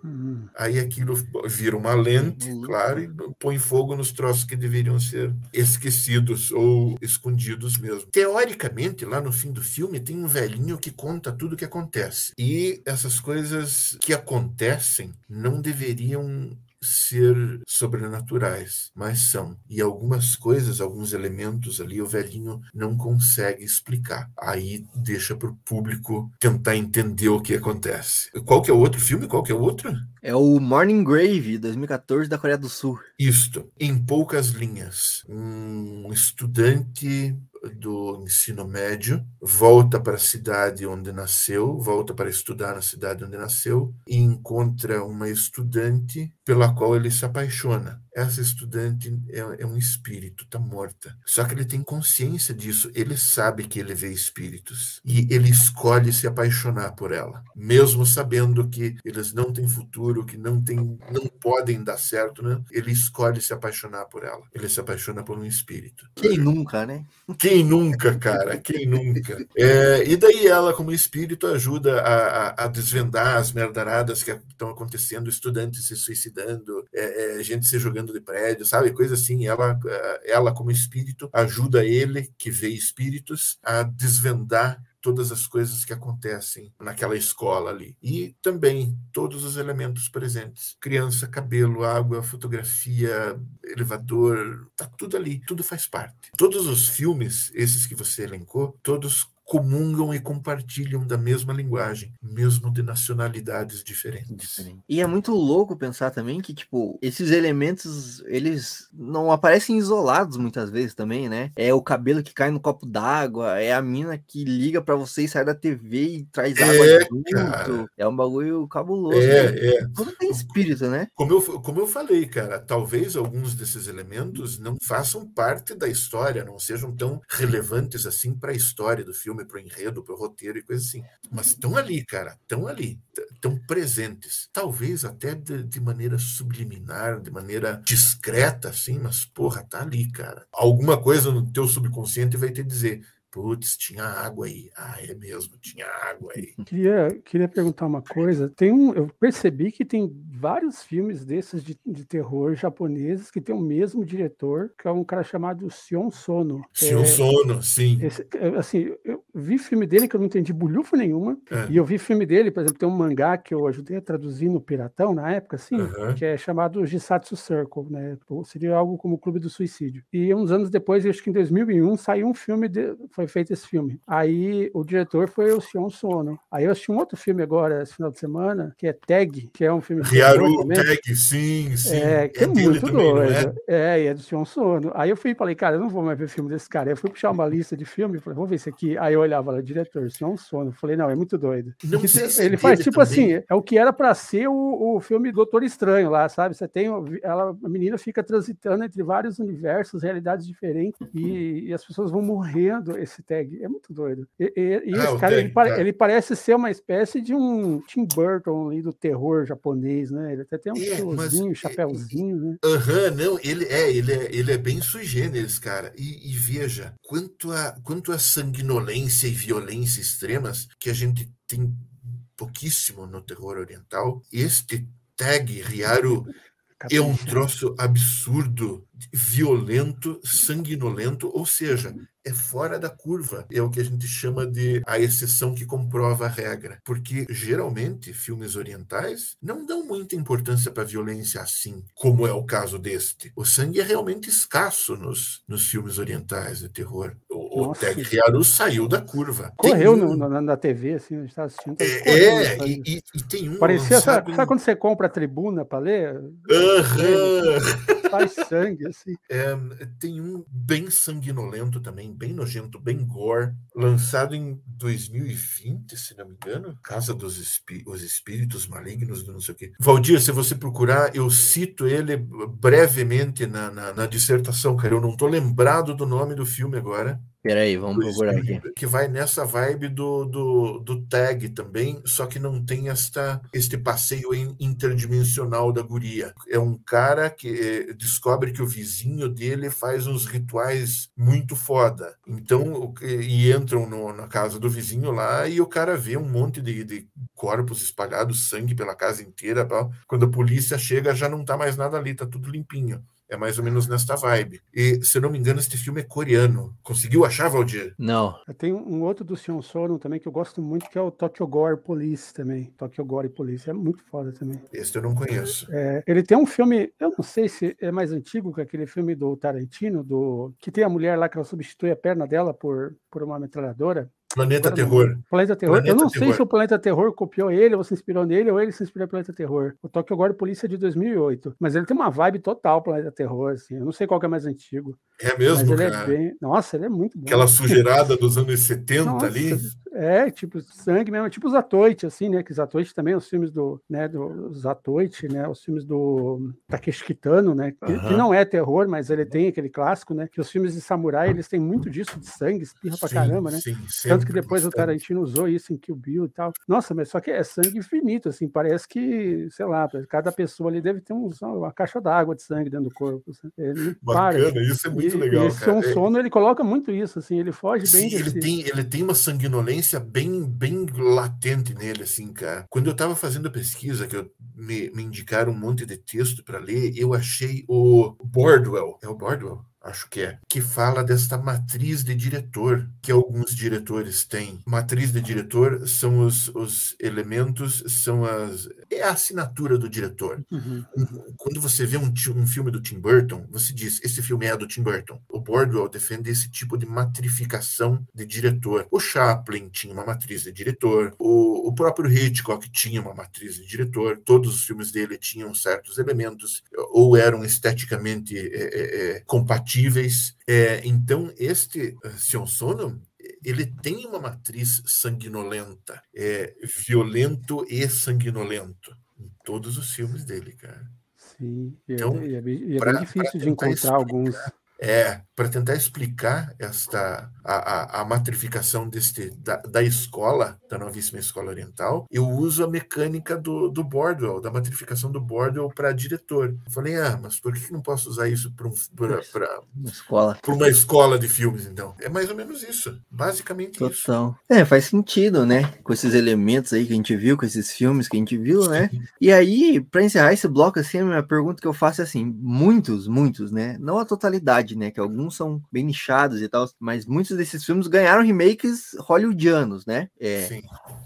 Hum, Aí aquilo vira uma lente, Uhum. claro, e põe fogo nos troços que deveriam ser esquecidos ou escondidos mesmo. Teoricamente, lá no fim do filme, tem um velhinho que conta tudo o que acontece. E essas coisas que acontecem não deveriam ser sobrenaturais, mas são. E algumas coisas, alguns elementos ali, o velhinho não consegue explicar. Aí deixa para o público tentar entender o que acontece. Qual que é o outro filme? Qual que é o outro? É o Morning Grave, 2014, da Coreia do Sul. Isto, em poucas linhas, um estudante do ensino médio volta para a cidade onde nasceu, volta para estudar na cidade onde nasceu e encontra uma estudante pela qual ele se apaixona. Essa estudante é, é um espírito, está morta. Só que ele tem consciência disso, ele sabe que ele vê espíritos e ele escolhe se apaixonar por ela, mesmo sabendo que eles não têm futuro, que não tem, não podem dar certo, né? Ele escolhe se apaixonar por ela. Ele se apaixona por um espírito. Quem nunca, né? Quem nunca, cara? Quem nunca? É, e daí ela, como espírito, ajuda a, a- a desvendar as merdaradas que estão acontecendo, estudantes se suicidando, é, é, gente se jogando pulando de prédio, sabe? Coisa assim. Ela, eh, ela como espírito, ajuda ele, que vê espíritos, a desvendar todas as coisas que acontecem naquela escola ali. E também todos os elementos presentes: criança, cabelo, água, fotografia, elevador, tá tudo ali, tudo faz parte. Todos os filmes, esses que você elencou, todos comungam e compartilham da mesma linguagem, mesmo de nacionalidades diferentes. Diferente. E é muito louco pensar também que, tipo, esses elementos, eles não aparecem isolados muitas vezes também, né? É o cabelo que cai no copo d'água, é a mina que liga para você e sai da TV e traz água É, junto. cara. É um bagulho cabuloso. É, né? é. Tudo tem espírito, né? Como eu, como eu falei, cara, talvez alguns desses elementos não façam parte da história, não sejam tão relevantes assim para a história do filme, para o enredo, para o roteiro e coisa assim. Mas estão ali, cara, estão ali, estão presentes. Talvez até de, de maneira subliminar, de maneira discreta, assim, mas porra, tá ali, cara. Alguma coisa no teu subconsciente vai te dizer. Putz, tinha água aí. Ah, é mesmo, tinha água aí. Queria, queria perguntar uma coisa. Tem um, eu percebi que tem vários filmes desses de, de terror japoneses que tem o mesmo diretor, que é um cara chamado Sion Sono. Um É, sono, sim. esse- é, assim, eu vi filme dele que eu não entendi bulhufo nenhuma, É. e eu vi filme dele, por exemplo, tem um mangá que eu ajudei a traduzir no Piratão na época, assim, Aham. que é chamado Jisatsu Circle, né? Tipo, Seria algo como o Clube do Suicídio. E uns anos depois, acho que em 2001, saiu um filme, de- foi feito esse filme. Aí o diretor foi o Sion Sono. Aí eu assisti um outro filme agora, esse final de semana, que é Tag, que é um filme Ryaru também. Tag, sim, sim. É, que é, dele muito não doido. é? É? e é do Sion Sono. Aí eu fui e falei, cara, eu não vou mais ver filme desse cara. Aí eu fui puxar uma lista de filme, falei, vamos ver esse aqui. Aí eu olhava lá, diretor, Sion Sono. Falei, não, é muito doido. Não Porque sei se ele é faz tipo também. assim, é o que era pra ser o, o filme Doutor Estranho lá, sabe? Você tem, ela, a menina fica transitando entre vários universos, realidades diferentes, e, e as pessoas vão morrendo esse tag. É muito doido. E, e- e Ah, esse cara, ele, tag, pare- tá. ele parece ser uma espécie de um Tim Burton ali do terror japonês, né? Ele até tem um É, mas- chapeuzinho, chapéuzinho, né? Aham, não, ele é, ele é, ele é bem sui generis, cara. E, e veja, quanto a, quanto a sanguinolência e violência extremas que a gente tem pouquíssimo no terror oriental, este tag Ryaru é um troço absurdo, violento, sanguinolento, ou seja, é fora da curva. É o que a gente chama de a exceção que comprova a regra. Porque geralmente filmes orientais não dão muita importância para a violência assim, como é o caso deste. O sangue é realmente escasso nos, nos filmes orientais de terror. O, o Nossa. Ryaru saiu da curva. Correu Tem no- um- na, na TV, assim, a gente estava assistindo. É, correndo, é, e, e- e tem um Parecia, sabe, sabe quando você compra a tribuna para ler? Aham. Faz sangue, assim. É, tem um bem sanguinolento também, bem nojento, bem gore, lançado em 2020, se não me engano, Casa dos Espí- os Espíritos Malignos não sei o quê. Valdir, se você procurar, eu cito ele brevemente na, na, na dissertação, cara. Eu não tô lembrado do nome do filme agora. Peraí, vamos procurar aqui. Que vai nessa vibe do, do, do tag também, só que não tem esta, este passeio in- interdimensional da guria. É um cara que eh, descobre que o vizinho dele faz uns rituais muito foda. Então, e entram no- na casa do vizinho lá e o cara vê um monte de, de corpos espalhados, sangue pela casa inteira. Quando a polícia chega, já não tá mais nada ali, tá tudo limpinho. É mais ou menos nesta vibe. E, se eu não me engano, este filme é coreano. Conseguiu achar, Valdir? Não, Tem um outro do Sion Sono também que eu gosto muito, que é o Tokyo Gore Police também. Tokyo Gore Police. É muito foda também. Este eu não conheço. É, ele tem um filme, eu não sei se é mais antigo que aquele filme do Tarantino, do que tem a mulher lá que ela substitui a perna dela por, por uma metralhadora. Planeta Agora Terror. Planeta Terror. Planeta eu não sei Terror. se o Planeta Terror copiou ele, ou se inspirou nele, ou ele se inspirou no Planeta Terror. O Tokyo Gore Polícia é de 2008. Mas ele tem uma vibe total Planeta Terror, assim. Eu não sei qual que é mais antigo. É Mas mesmo, ele cara? é bem. Nossa, ele é muito bom. Aquela sujeirada dos anos 70 Nossa, ali. É, tipo, sangue mesmo, tipo os Atoite, assim, né? Que os Atoite também, os filmes do, né, dos Atoite, né? Os filmes do Takeshi Kitano, né? Que, que Aham. não é terror, mas ele tem aquele clássico, né? Que os filmes de samurai, eles têm muito disso de sangue, espirra pra Sim, caramba, né? sim, Tanto que depois o bastante. Tarantino usou isso em Kill Bill e tal. Nossa, mas só que é sangue infinito, assim, parece que, sei lá, cada pessoa ali deve ter um- uma caixa d'água de sangue dentro do corpo. assim. Ele não para. Bacana, isso é muito E- legal, esse cara. Sion É- Sono, ele coloca muito isso, assim, ele foge bem Sim, ele desse... tem, ele tem uma sanguinolência bem, bem latente nele, assim, cara. Quando eu estava fazendo a pesquisa, que eu me, me indicaram um monte de texto para ler, eu achei o Bordwell. É o Bordwell? Acho que é, que fala desta matriz de diretor que alguns diretores têm. Matriz de diretor são os, os elementos, são as. É a assinatura do diretor. Uhum. Quando você vê um, um filme do Tim Burton, você diz: esse filme é do Tim Burton. O Bordwell defende esse tipo de matrificação de diretor. O Chaplin tinha uma matriz de diretor, o, o próprio Hitchcock tinha uma matriz de diretor, todos os filmes dele tinham certos elementos, ou eram esteticamente é, é, é compatíveis compatíveis. É, então, este uh, Sion Sono, ele tem uma matriz sanguinolenta, é, violento e sanguinolento em todos os filmes dele, cara. Sim, e é então, é, é, bem, é difícil de encontrar explicar, alguns é, para tentar explicar esta a, a, a matrificação deste, da, da, escola, da novíssima escola oriental, eu uso a mecânica do, do Bordwell, da matrificação do Bordwell para diretor. Eu falei, ah, mas por que não posso usar isso para um, uma escola? Para uma escola de filmes, então? É mais ou menos isso, basicamente Total. isso. É, faz sentido, né? Com esses elementos aí que a gente viu, com esses filmes que a gente viu, né? E aí, para encerrar esse bloco, assim, a minha pergunta que eu faço é assim: muitos, muitos, né? Não a totalidade né? Que alguns são bem nichados e tal, mas muitos desses filmes ganharam remakes hollywoodianos, né? É, Sim.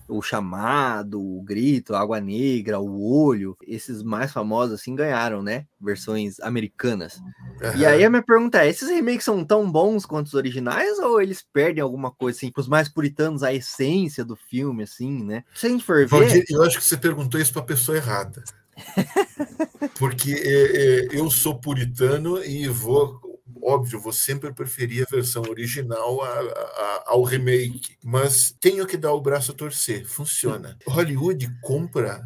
O Chamado, o Grito, a Água Negra, o Olho, esses mais famosos assim ganharam, né? Versões americanas. Uhum. E aí a minha pergunta é: esses remakes são tão bons quanto os originais ou eles perdem alguma coisa assim? Para os mais puritanos, a essência do filme, assim, né? Se a gente for ver. eu acho que você perguntou isso para a pessoa errada. Porque é, é, eu sou puritano e vou óbvio, vou sempre preferir a versão original a, a, ao remake, mas tenho que dar o braço a torcer, funciona. Hollywood compra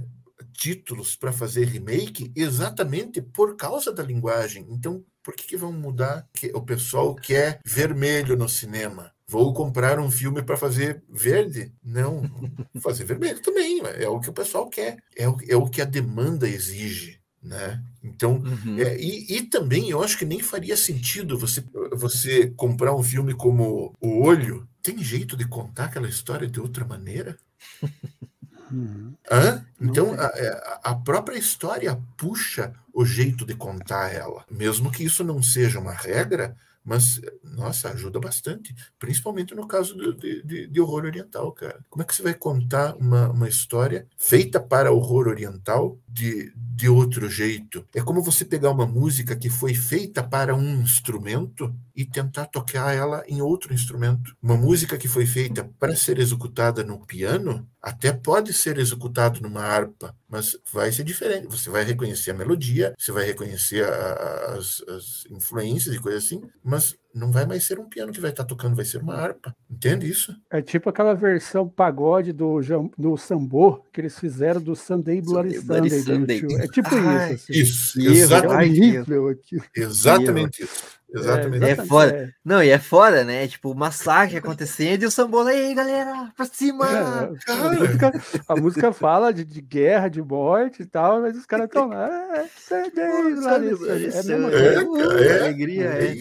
títulos para fazer remake exatamente por causa da linguagem. Então, por que, que vão mudar? Que o pessoal quer vermelho no cinema. Vou comprar um filme para fazer verde? Não, fazer vermelho também. É o que o pessoal quer. É o, é o que a demanda exige. Né? Então, uhum. é, e, e, também eu acho que nem faria sentido você, você comprar um filme como O Olho. Tem jeito de contar aquela história de outra maneira? Uhum. Hã? Então, a, é, a, própria história puxa o jeito de contar ela. Mesmo que isso não seja uma regra, mas, nossa, ajuda bastante, principalmente no caso de, de, de, horror oriental, cara. Como é que você vai contar uma, uma história feita para horror oriental de, de outro jeito? É como você pegar uma música que foi feita para um instrumento e tentar tocar ela em outro instrumento. Uma música que foi feita para ser executada no piano até pode ser executado numa harpa, mas vai ser diferente. Você vai reconhecer a melodia, você vai reconhecer a, as, as, influências e coisas assim, mas não vai mais ser um piano que vai estar tocando, vai ser uma harpa. Entende isso? É tipo aquela versão pagode do, do Sambor que eles fizeram do Sunday Bloody Sunday. Sunday. Sunday. É tipo Ai, isso. Assim. Isso, exatamente. É exatamente isso. Exatamente. É, é foda. É. Não, e é foda, né? Tipo, o massacre acontecendo e o Sambola, aí, galera, pra cima! É, a, música, a, música, fala de, de, guerra, de morte e tal, mas os caras estão lá. É, é, alegria, é,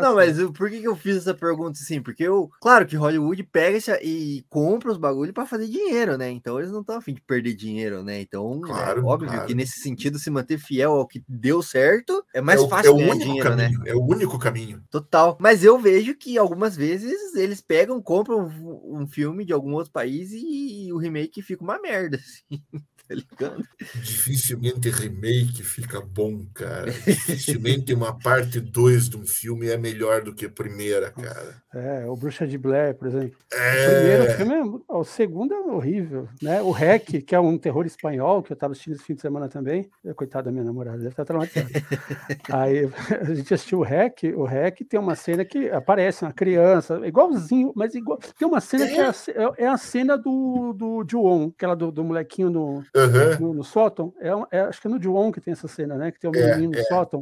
Não, mas por que, que eu fiz essa pergunta assim? Porque eu, claro que Hollywood pega e compra os bagulhos pra fazer dinheiro, né? Então eles não estão afim de perder dinheiro, né? Então, claro, é óbvio claro. que nesse sentido, se manter fiel ao que deu certo, é mais fácil ganhar dinheiro, né? caminho, né? o único caminho. Total. Mas eu vejo que algumas vezes eles pegam, compram um, um filme de algum outro país e, e o remake fica uma merda, assim tá ligado? Dificilmente remake fica bom, cara. Dificilmente uma parte 2 de um filme é melhor do que a primeira, cara. É, o Bruxa de Blair, por exemplo. É... O primeiro filme é... O segundo é horrível, né? O Rec, que é um terror espanhol, que eu tava assistindo esse fim de semana também. Coitado da minha namorada, deve estar traumatizada. Aí a gente assistiu o Rec, o Rec tem uma cena que aparece uma criança, igualzinho, mas igual. Tem uma cena é? que é a, é, é a cena do, do Ju-On, aquela do, do molequinho no, uhum. no, no, sótão. É, é, acho que é no Ju-On que tem essa cena, né? Que tem o um menino é, no é. sótão.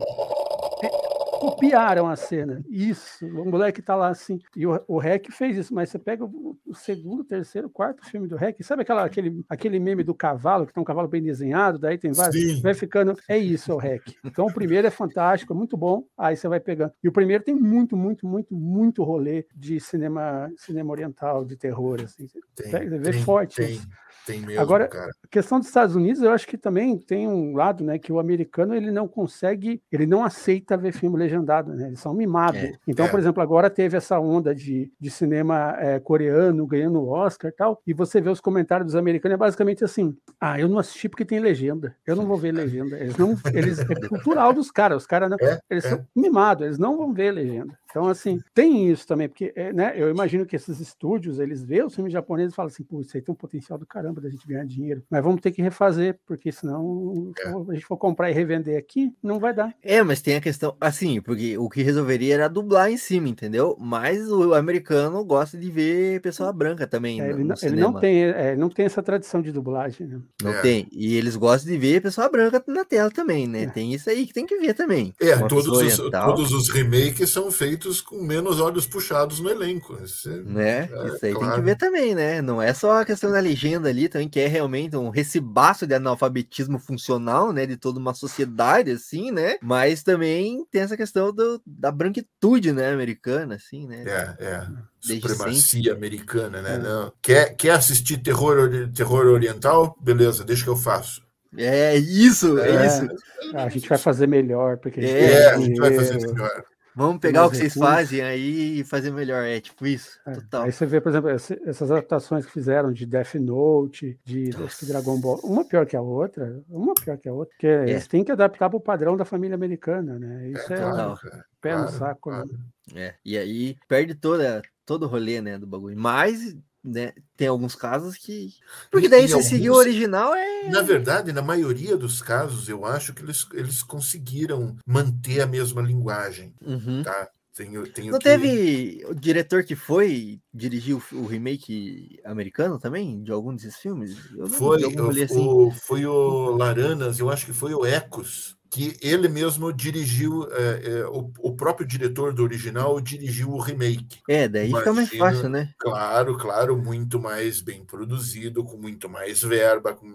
Copiaram a cena. Isso, o moleque tá lá assim. E o, o Rec fez isso, mas você pega o, o segundo, terceiro, quarto filme do Rec, sabe aquela, aquele, aquele meme do cavalo, que tem um cavalo bem desenhado, daí tem vários. Sim. Vai ficando. É isso, o Rec. Então o primeiro é fantástico, é muito bom. Aí você vai pegando. E o primeiro tem muito, muito, muito, muito rolê de cinema, cinema oriental, de terror, assim. Tem, Você vê tem, forte tem, isso. tem mesmo, Agora, cara. A questão dos Estados Unidos, eu acho que também tem um lado, né, que o americano ele não consegue, ele não aceita ver filme legendado, né? Eles são mimados. É, então, é. por exemplo, agora teve essa onda de, de cinema é, coreano ganhando Oscar e tal, e você vê os comentários dos americanos é basicamente assim: "Ah, eu não assisti porque tem legenda. Eu não vou ver legenda". Eles não, eles é cultural dos caras. Os caras É, eles é. são mimados, eles não vão ver legenda. Então, assim, tem isso também, porque, é, né, eu imagino que esses estúdios, eles veem os filmes japoneses e falam assim, pô, isso aí tem um potencial do caramba da gente ganhar dinheiro, mas vamos ter que refazer, porque senão, É. se a gente for comprar e revender aqui, não vai dar. É, mas tem a questão, assim, porque o que resolveria era dublar em cima, entendeu? Mas o americano gosta de ver pessoa branca também. É, ele, no não, ele não tem, é, não tem essa tradição de dublagem, né? Não É. tem. E eles gostam de ver pessoa branca na tela também, né? É. Tem isso aí que tem que ver também. É, todos os, oriental, todos os remakes são feitos com menos olhos puxados no elenco. Isso é- Né? É, isso aí tem que claro. ver também, né? Não é só a questão da legenda ali, também que é realmente um recibaço de analfabetismo funcional, né? De toda uma sociedade, assim, né? Mas também tem essa questão do, da branquitude, né? Americana, assim, né? É, é. Desde Supremacia americana, né? É. Não. Quer, quer assistir terror, terror oriental? Beleza, deixa que eu faço. É isso, é, É. isso. Ah, a gente vai fazer melhor, porque a gente É, É, a gente vai fazer melhor. Vamos pegar o que vocês recursos. fazem aí e fazer melhor. É tipo isso, É, total. Aí você vê, por exemplo, essas adaptações que fizeram de Death Note, de Dragon Ball, uma pior que a outra, uma pior que a outra, porque eles têm que adaptar para o padrão da família americana, né? Isso é, claro, um cara. pé no claro, saco. né? claro. É, e aí perde toda, todo o rolê, né, do bagulho. Mas, né, tem alguns casos que. Porque daí e se seguir o original é. Na verdade, na maioria dos casos, eu acho que eles, eles conseguiram manter a mesma linguagem, Uhum. tá? Tenho, tenho Não que- teve o diretor que foi dirigir o, o remake americano também, de algum desses filmes? Eu não Foi rolê assim. o- foi o Laranas, eu acho que foi o Ecos, que ele mesmo dirigiu, é, é, o, o próprio diretor do original dirigiu o remake. É, daí fica mais fácil, né? Claro, claro, muito mais bem produzido, com muito mais verba, com,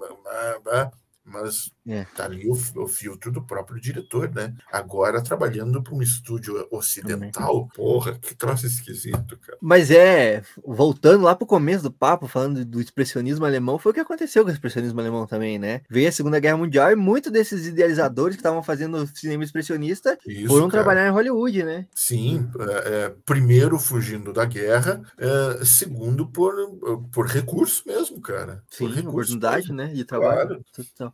mas É. tá ali o, o filtro do próprio diretor, né? Agora trabalhando para um estúdio ocidental, porra, que troço esquisito, cara. Mas é, voltando lá pro começo do papo, falando do expressionismo alemão, foi o que aconteceu com o expressionismo alemão também, né? Veio a Segunda Guerra Mundial e muitos desses idealizadores que estavam fazendo cinema expressionista Isso, foram cara. trabalhar em Hollywood, né? Sim, é, é, primeiro fugindo da guerra, é, segundo por, por recurso mesmo, cara. Sim, por recurso oportunidade, mesmo. né? De trabalho. Claro. Total.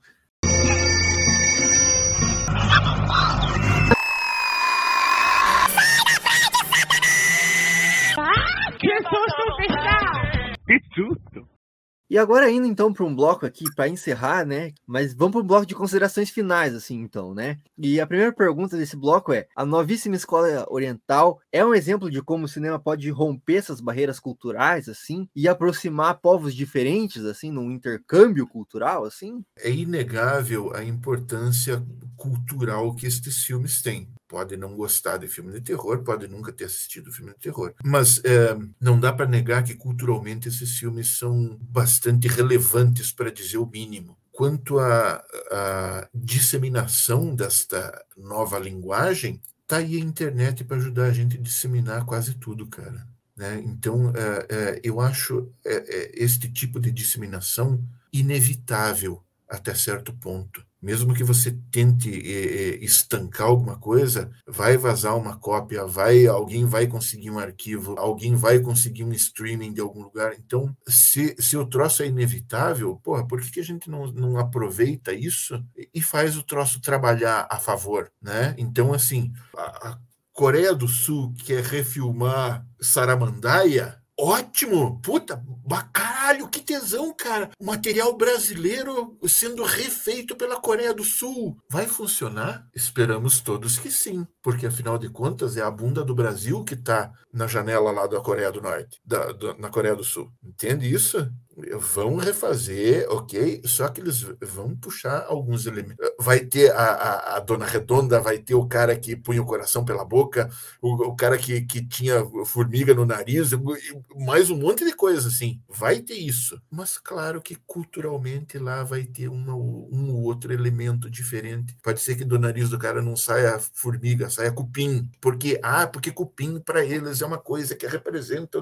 Que susto! E agora indo então para um bloco aqui para encerrar, né? Mas vamos para um bloco de considerações finais, assim, então, né? E a primeira pergunta desse bloco é: a novíssima escola oriental é um exemplo de como o cinema pode romper essas barreiras culturais, assim, e aproximar povos diferentes, assim, num intercâmbio cultural, assim? É inegável a importância cultural que estes filmes têm. Pode não gostar de filme de terror, pode nunca ter assistido filme de terror. Mas é, não dá para negar que culturalmente esses filmes são bastante relevantes, para dizer o mínimo. Quanto à, disseminação desta nova linguagem, tá aí a internet para ajudar a gente a disseminar quase tudo, cara. Né? Então, é, é, eu acho este tipo de disseminação inevitável até certo ponto. Mesmo que você tente eh, estancar alguma coisa, vai vazar uma cópia, vai alguém vai conseguir um arquivo, alguém vai conseguir um streaming de algum lugar. Então, se, se o troço é inevitável, porra, por que, que a gente não, não aproveita isso e faz o troço trabalhar a favor, né? Então, assim, a, a Coreia do Sul quer refilmar Saramandaia, Ótimo! Puta, caralho, que tesão, cara! Material brasileiro sendo refeito pela Coreia do Sul. Vai funcionar? Esperamos todos que sim, porque afinal de contas é a bunda do Brasil que tá na janela lá da Coreia do Norte, da, da, na Coreia do Sul. Entende isso? Vão refazer, ok, só que eles vão puxar alguns elementos. Vai ter a, a, a, Dona Redonda, vai ter o cara que punha o coração pela boca, o, o cara que, que tinha formiga no nariz, mais um monte de coisa assim. Vai ter isso. Mas claro que culturalmente lá vai ter uma, um ou outro elemento diferente. Pode ser que do nariz do cara não saia formiga, saia cupim. Porque, ah, porque cupim para eles é uma coisa que representa.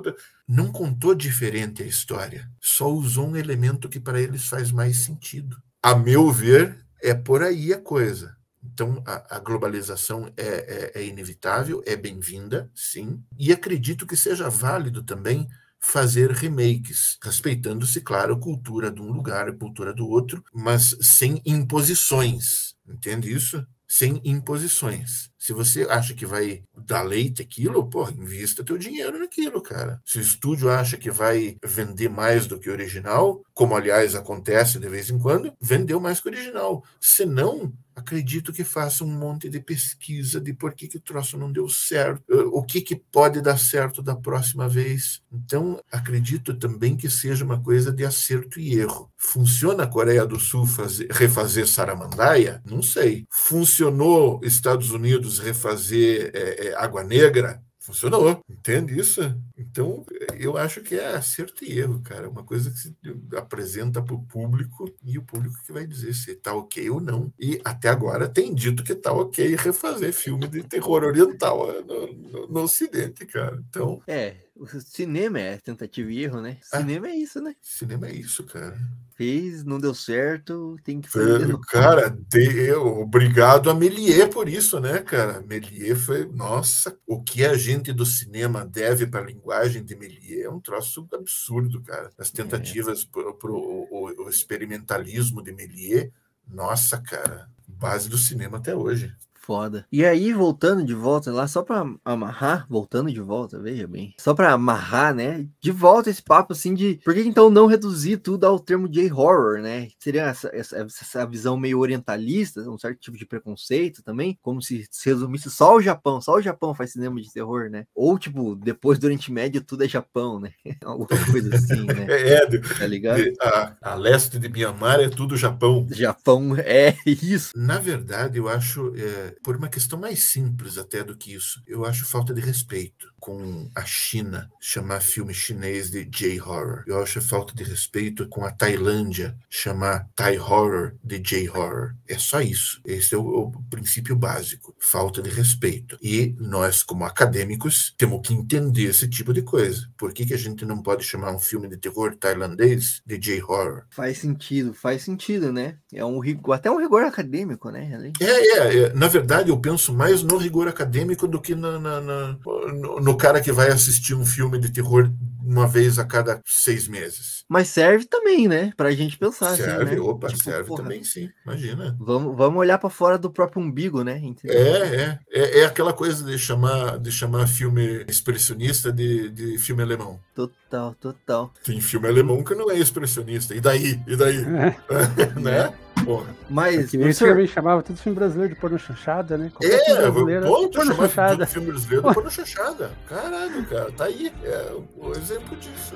Não contou diferente a história. Só usou um elemento que para eles faz mais sentido. A meu ver, é por aí a coisa. Então, a, a globalização é, é, é inevitável, é bem-vinda, sim, e acredito que seja válido também fazer remakes, respeitando-se, claro, a cultura de um lugar, a cultura do outro, mas sem imposições. Entende isso? Sem imposições. Se você acha que vai dar leite aquilo, pô, invista teu dinheiro naquilo, cara. Se o estúdio acha que vai vender mais do que o original, como aliás acontece de vez em quando, vendeu mais que o original. Se não, acredito que faça um monte de pesquisa de por que, que o troço não deu certo, o que, que pode dar certo da próxima vez. Então, acredito também que seja uma coisa de acerto e erro. Funciona a Coreia do Sul fazer, refazer Saramandaia? Não sei. Funcionou Estados Unidos refazer é, é, Água Negra, funcionou. Entende isso? Então, eu acho que é acerto e erro, cara. Uma coisa que se apresenta para o público e o público que vai dizer se está ok ou não. E até agora tem dito que está ok refazer filme de terror oriental no, no, no Ocidente, cara. Então. É, o cinema é tentativa e erro, né? É. Cinema é, é isso, né? Cinema é isso, cara fez, não deu certo, tem que fazer. Cara, deu, obrigado a Melier por isso, né, cara? Melier foi, nossa, o que a gente do cinema deve para a linguagem de Melier é um troço absurdo, cara. As é. tentativas é. para o, o experimentalismo de Melier, nossa, cara, base do cinema até hoje. Foda. E aí, voltando de volta lá, só pra amarrar, voltando de volta, veja bem. Só pra amarrar, né? De volta esse papo assim de por que então não reduzir tudo ao termo J-horror, né? Seria essa, essa, essa, visão meio orientalista, um certo tipo de preconceito também, como se, se resumisse só o Japão, só o Japão faz cinema de terror, né? Ou tipo, depois do Oriente Médio tudo é Japão, né? Alguma coisa assim, né? É, tá ligado? De, a, a leste de Mianmar é tudo Japão. Japão, é isso. Na verdade, eu acho. É por uma questão mais simples até do que isso. Eu acho falta de respeito com a China chamar filme chinês de J-horror. Eu acho falta de respeito com a Tailândia chamar Thai horror de J-horror. É só isso. Esse é o, o, princípio básico. Falta de respeito. E nós, como acadêmicos, temos que entender esse tipo de coisa. Por que, que a gente não pode chamar um filme de terror tailandês de J-horror? Faz sentido, faz sentido, né? É um até um rigor acadêmico, né? É, é, é, Na verdade, eu penso mais no rigor acadêmico do que na, na, na no, no cara que vai assistir um filme de terror uma vez a cada seis meses. Mas serve também, né? Pra gente pensar. Serve, assim, né? opa, tipo, serve porra, também, sim. Imagina. Vamos, vamos olhar para fora do próprio umbigo, né? É, é, é, é. aquela coisa de chamar, de chamar filme expressionista de, de filme alemão. Total, total. Tem filme alemão que não é expressionista. E daí? E daí? É. né? Porra. Mas. É que nem professor... chamava todo filme brasileiro de porno chanchada, né? Qualquer é, ponto porno chanchada. filme brasileiro de porno chanchada. Caralho, cara, tá aí. É o um exemplo disso.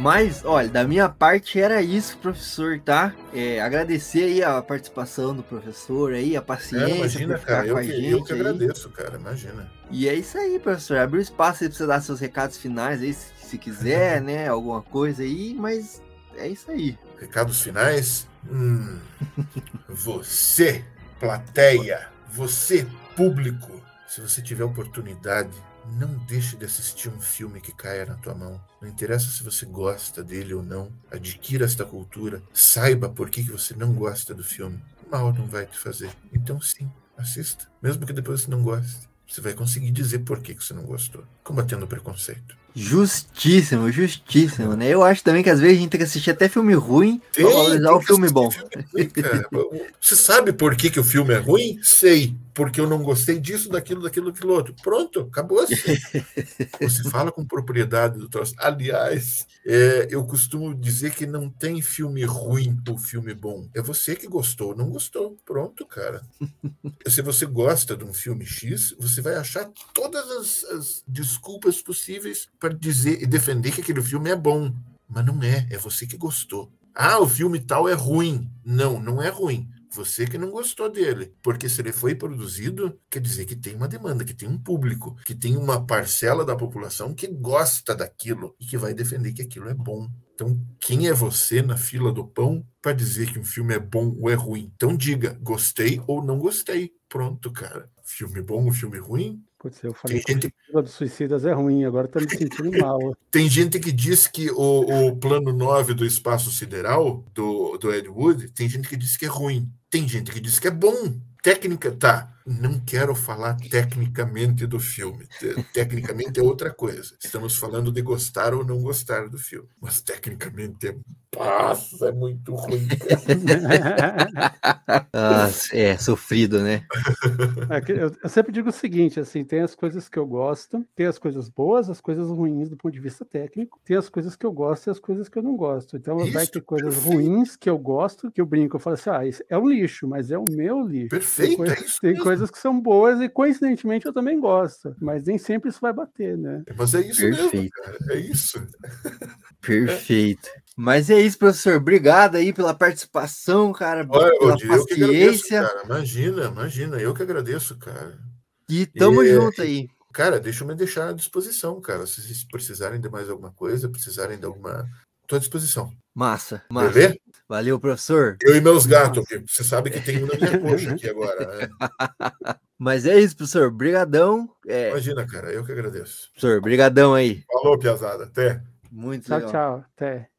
Mas, olha, da minha parte era isso, professor, tá? É, agradecer aí a participação do professor aí, a paciência. É, imagina, cara, eu que, eu que agradeço, cara, imagina. E é isso aí, professor. Abriu espaço aí pra você dar seus recados finais aí, se, se quiser, né? Alguma coisa aí, mas é isso aí. Recados finais? Hum, você, plateia, você, público, se você tiver oportunidade não deixe de assistir um filme que caia na tua mão. Não interessa se você gosta dele ou não. Adquira esta cultura. Saiba por que, que você não gosta do filme. Mal não vai te fazer. Então, sim, assista. Mesmo que depois você não goste. Você vai conseguir dizer por que, que você não gostou. Combatendo o preconceito. Justíssimo, justíssimo, né? Eu acho também que às vezes a gente tem que assistir até filme ruim pra valorizar o filme bom. filme ruim, cara. Você sabe por que, que o filme é ruim? Sei. Porque eu não gostei disso, daquilo, daquilo, daquilo outro. Pronto, acabou assim. Você fala com propriedade do troço. Aliás, é, eu costumo dizer que não tem filme ruim ou filme bom. É você que gostou, não gostou. Pronto, cara. Se você gosta de um filme X, você vai achar todas as, as desculpas possíveis para dizer e defender que aquele filme é bom. Mas não é, é você que gostou. Ah, o filme tal é ruim. Não, não é ruim. Você que não gostou dele. Porque se ele foi produzido, quer dizer que tem uma demanda, que tem um público, que tem uma parcela da população que gosta daquilo e que vai defender que aquilo é bom. Então, quem é você na fila do pão para dizer que um filme é bom ou é ruim? Então, diga, gostei ou não gostei. Pronto, cara. Filme bom ou filme ruim? Putz, eu falei Tem que gente- a Fila dos Suicidas é ruim, agora tô me sentindo mal. Tem gente que diz que o, o plano 9 do espaço sideral, do, do Ed Wood, tem gente que diz que é ruim. Tem gente que diz que é bom. Técnica, tá. Não quero falar tecnicamente do filme. Te- Tecnicamente é outra coisa. Estamos falando de gostar ou não gostar do filme. Mas tecnicamente é. Passa, é muito ruim. Ah, é, sofrido, né? É eu, eu sempre digo o seguinte, assim, tem as coisas que eu gosto, tem as coisas boas, as coisas ruins do ponto de vista técnico, tem as coisas que eu gosto e as coisas que eu não gosto. Então vai Isso, ter coisas perfeito. ruins que eu gosto, que eu brinco, eu falo assim, ah, isso é um lixo, mas é o meu lixo. Tem, Perfeito, coisa- é isso tem. Coisas que são boas e coincidentemente eu também gosto, mas nem sempre isso vai bater, né? Mas é isso mesmo, Perfeito. cara. É isso. Perfeito. Mas é isso, professor. Obrigado aí pela participação, cara, Olha, pela eu que agradeço, paciência. cara. Imagina, imagina. Eu que agradeço, cara. E tamo É, junto aí. Cara, deixa eu me deixar à disposição, cara. Se vocês precisarem de mais alguma coisa, precisarem de alguma. Estou à disposição. Massa, massa. Beleza? Valeu, professor. Eu e meus gatos, que você sabe que tem um na minha coxa aqui agora. Né? Mas é isso, professor. Brigadão. É, Imagina, cara, eu que agradeço. professor, brigadão aí. Falou, Piazada. Até. Muito Tchau, legal. tchau. Até.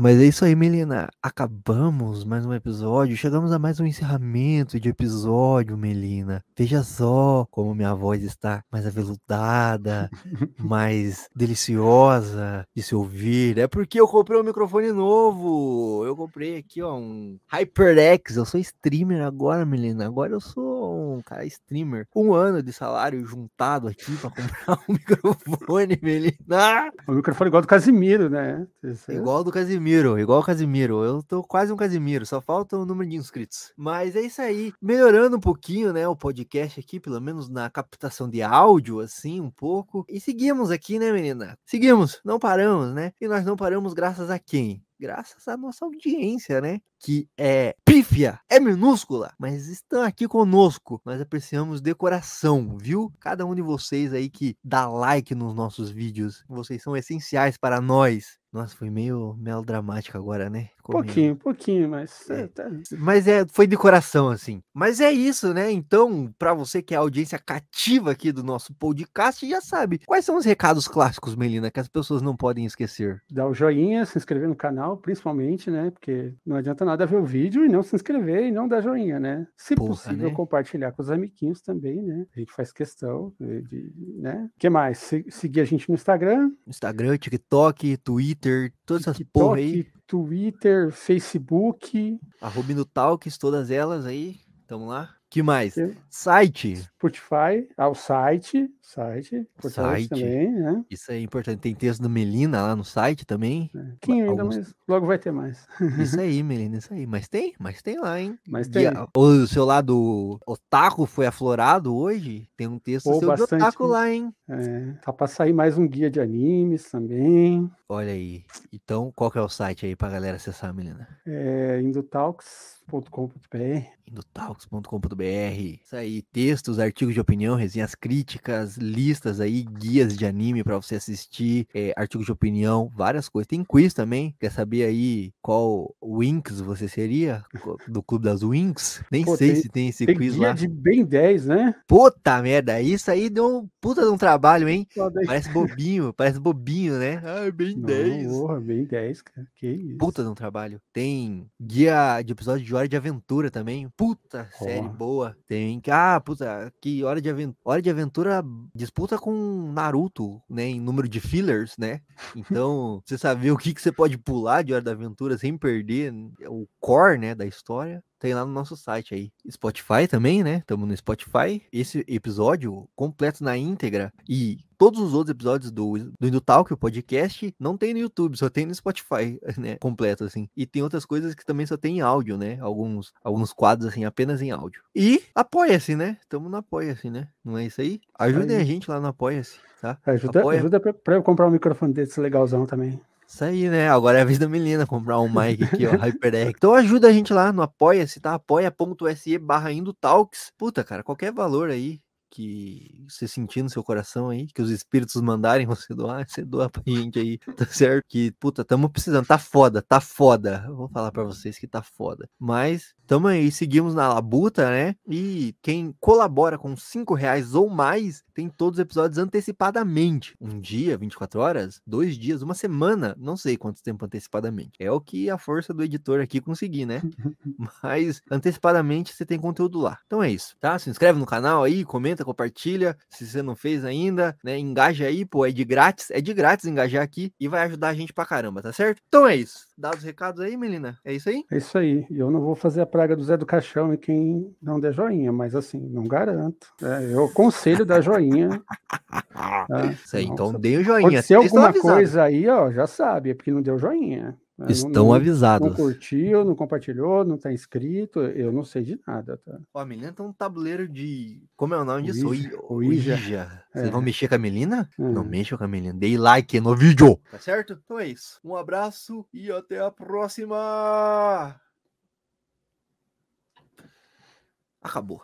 Mas é isso aí, Melina. Acabamos mais um episódio. Chegamos a mais um encerramento de episódio, Melina. Veja só como minha voz está mais aveludada, mais deliciosa de se ouvir. É porque eu comprei um microfone novo. Eu comprei aqui, ó, um HyperX. Eu sou streamer agora, Melina. Agora eu sou um cara streamer. Um ano de salário juntado aqui para comprar um microfone, Melina. O microfone igual do Casimiro, né? Igual do Casimiro, igual o Casimiro. Eu tô quase um Casimiro, só falta o número de inscritos. Mas é isso aí. Melhorando um pouquinho, né, o podcast aqui, pelo menos na captação de áudio, assim, um pouco. E seguimos aqui, né, menina? Seguimos, não paramos, né? E nós não paramos graças a quem? Graças à nossa audiência, né? Que é pífia, é minúscula, mas estão aqui conosco. Nós apreciamos de coração, viu? Cada um de vocês aí que dá like nos nossos vídeos, vocês são essenciais para nós. Nossa, foi meio melodramático agora, né? Meio- Pouquinho, pouquinho, mas. É. é, tá- Mas é, foi de coração, assim. Mas é isso, né? Então, para você que é a audiência cativa aqui do nosso podcast, já sabe. Quais são os recados clássicos, Melina, que as pessoas não podem esquecer? Dar o joinha, se inscrever no canal, principalmente, né? Porque não adianta nada ver o vídeo e não se inscrever e não dar joinha, né? Se Porra, possível, né? compartilhar com os amiguinhos também, né? A gente faz questão de, de- né? O que mais? Se- seguir a gente no Instagram, Instagram, TikTok, Twitter, todas essas porra aí. Twitter, Facebook, Arroba Talks, todas elas aí. Tamo lá. Que mais? Eu- Site. Spotify, ao site, site, importante Site. também, né? Isso é importante. Tem texto do Melina lá no site também. É, Pouquinho ainda, alguns- mas logo vai ter mais. Isso aí, Melina, isso aí. Mas tem, mas tem lá, hein? Mas tem. a- o seu lado otaku foi aflorado hoje? Tem um texto Pô, seu de bastante, otaku hein? lá, hein? É, tá pra sair mais um guia de animes também. Olha aí. Então, qual que é o site aí pra galera acessar, Melina? É, indotalks.com.br. indotalks.com.br. Isso aí, textos, artigos de opinião, resenhas críticas, listas aí, guias de anime pra você assistir, é, artigos de opinião, várias coisas. Tem quiz também. Quer saber aí qual Winx você seria? Do Clube das Winx? Nem Pô, sei tem- se tem esse Tem quiz guia lá. de bem 10, né? Puta merda, isso aí deu um puta de um trabalho, hein? Parece bobinho, parece bobinho, né? Ah, bem Não, 10. porra, bem 10, cara. Que isso. Puta de um trabalho. Tem guia de episódio de Hora de Aventura também. Puta, série Ó. boa. Tem. Ah, puta, que Hora de Aventura. Hora de Aventura disputa com Naruto, né? Em número de fillers, né? Então, você saber o que, que você pode pular de Hora da Aventura sem perder o core, né? Da história. Tem lá no nosso site aí. Spotify também, né? Estamos no Spotify. Esse episódio completo na íntegra e todos os outros episódios do, do Indutalk, o podcast, não tem no YouTube, só tem no Spotify, né? Completo, assim. E tem outras coisas que também só tem em áudio, né? Alguns, alguns quadros, assim, apenas em áudio. E apoia-se, né? Estamos no apoia-se, né? Não é isso aí? Ajudem a aí. gente lá no apoia-se, tá? Ajuda, Apoia. ajuda pra, pra eu comprar um microfone desse legalzão também. Isso aí, né? Agora é a vez da menina comprar um mic aqui, ó, HyperX. Então ajuda a gente lá no Apoia-se, tá? Apoia.se barra Indutalks. Puta, cara, qualquer valor aí que você sentir no seu coração aí, que os espíritos mandarem você doar, você doa pra gente aí, tá certo? Que, puta, tamo precisando, tá foda, tá foda. Eu vou falar pra vocês que tá foda. Mas, tamo aí, seguimos na labuta, né? E quem colabora com 5 reais ou mais, tem todos os episódios antecipadamente. Um dia, 24 horas, dois dias, uma semana, não sei quanto tempo antecipadamente. É o que a força do editor aqui conseguir, né? Mas antecipadamente você tem conteúdo lá. Então é isso, tá? Se inscreve no canal aí, comenta, compartilha. Se você não fez ainda, né? Engaja aí, pô, é de grátis. É de grátis engajar aqui e vai ajudar a gente pra caramba, tá certo? Então é isso. Dados os recados aí, Melina? É isso aí? É isso aí. Eu não vou fazer a praga do Zé do Caixão e quem não der joinha, mas assim, não garanto. É, eu aconselho dar joinha. tá? Isso aí, então se- dê o joinha. Pode ser Vocês estão alguma coisa aí, ó, já sabe, é porque não deu joinha. Né? Não- Estão não, avisados. Não curtiu, não compartilhou, não tá inscrito, eu não sei de nada, tá? Ó, a Melina tem um tabuleiro de. Como é o nome disso? Ouija. Ouija. Vocês É. vão mexer com a Melina? Não Hum. mexam com a Melina. Dei like no vídeo. Tá certo? Então é isso. Um abraço e até a próxima. Acabou.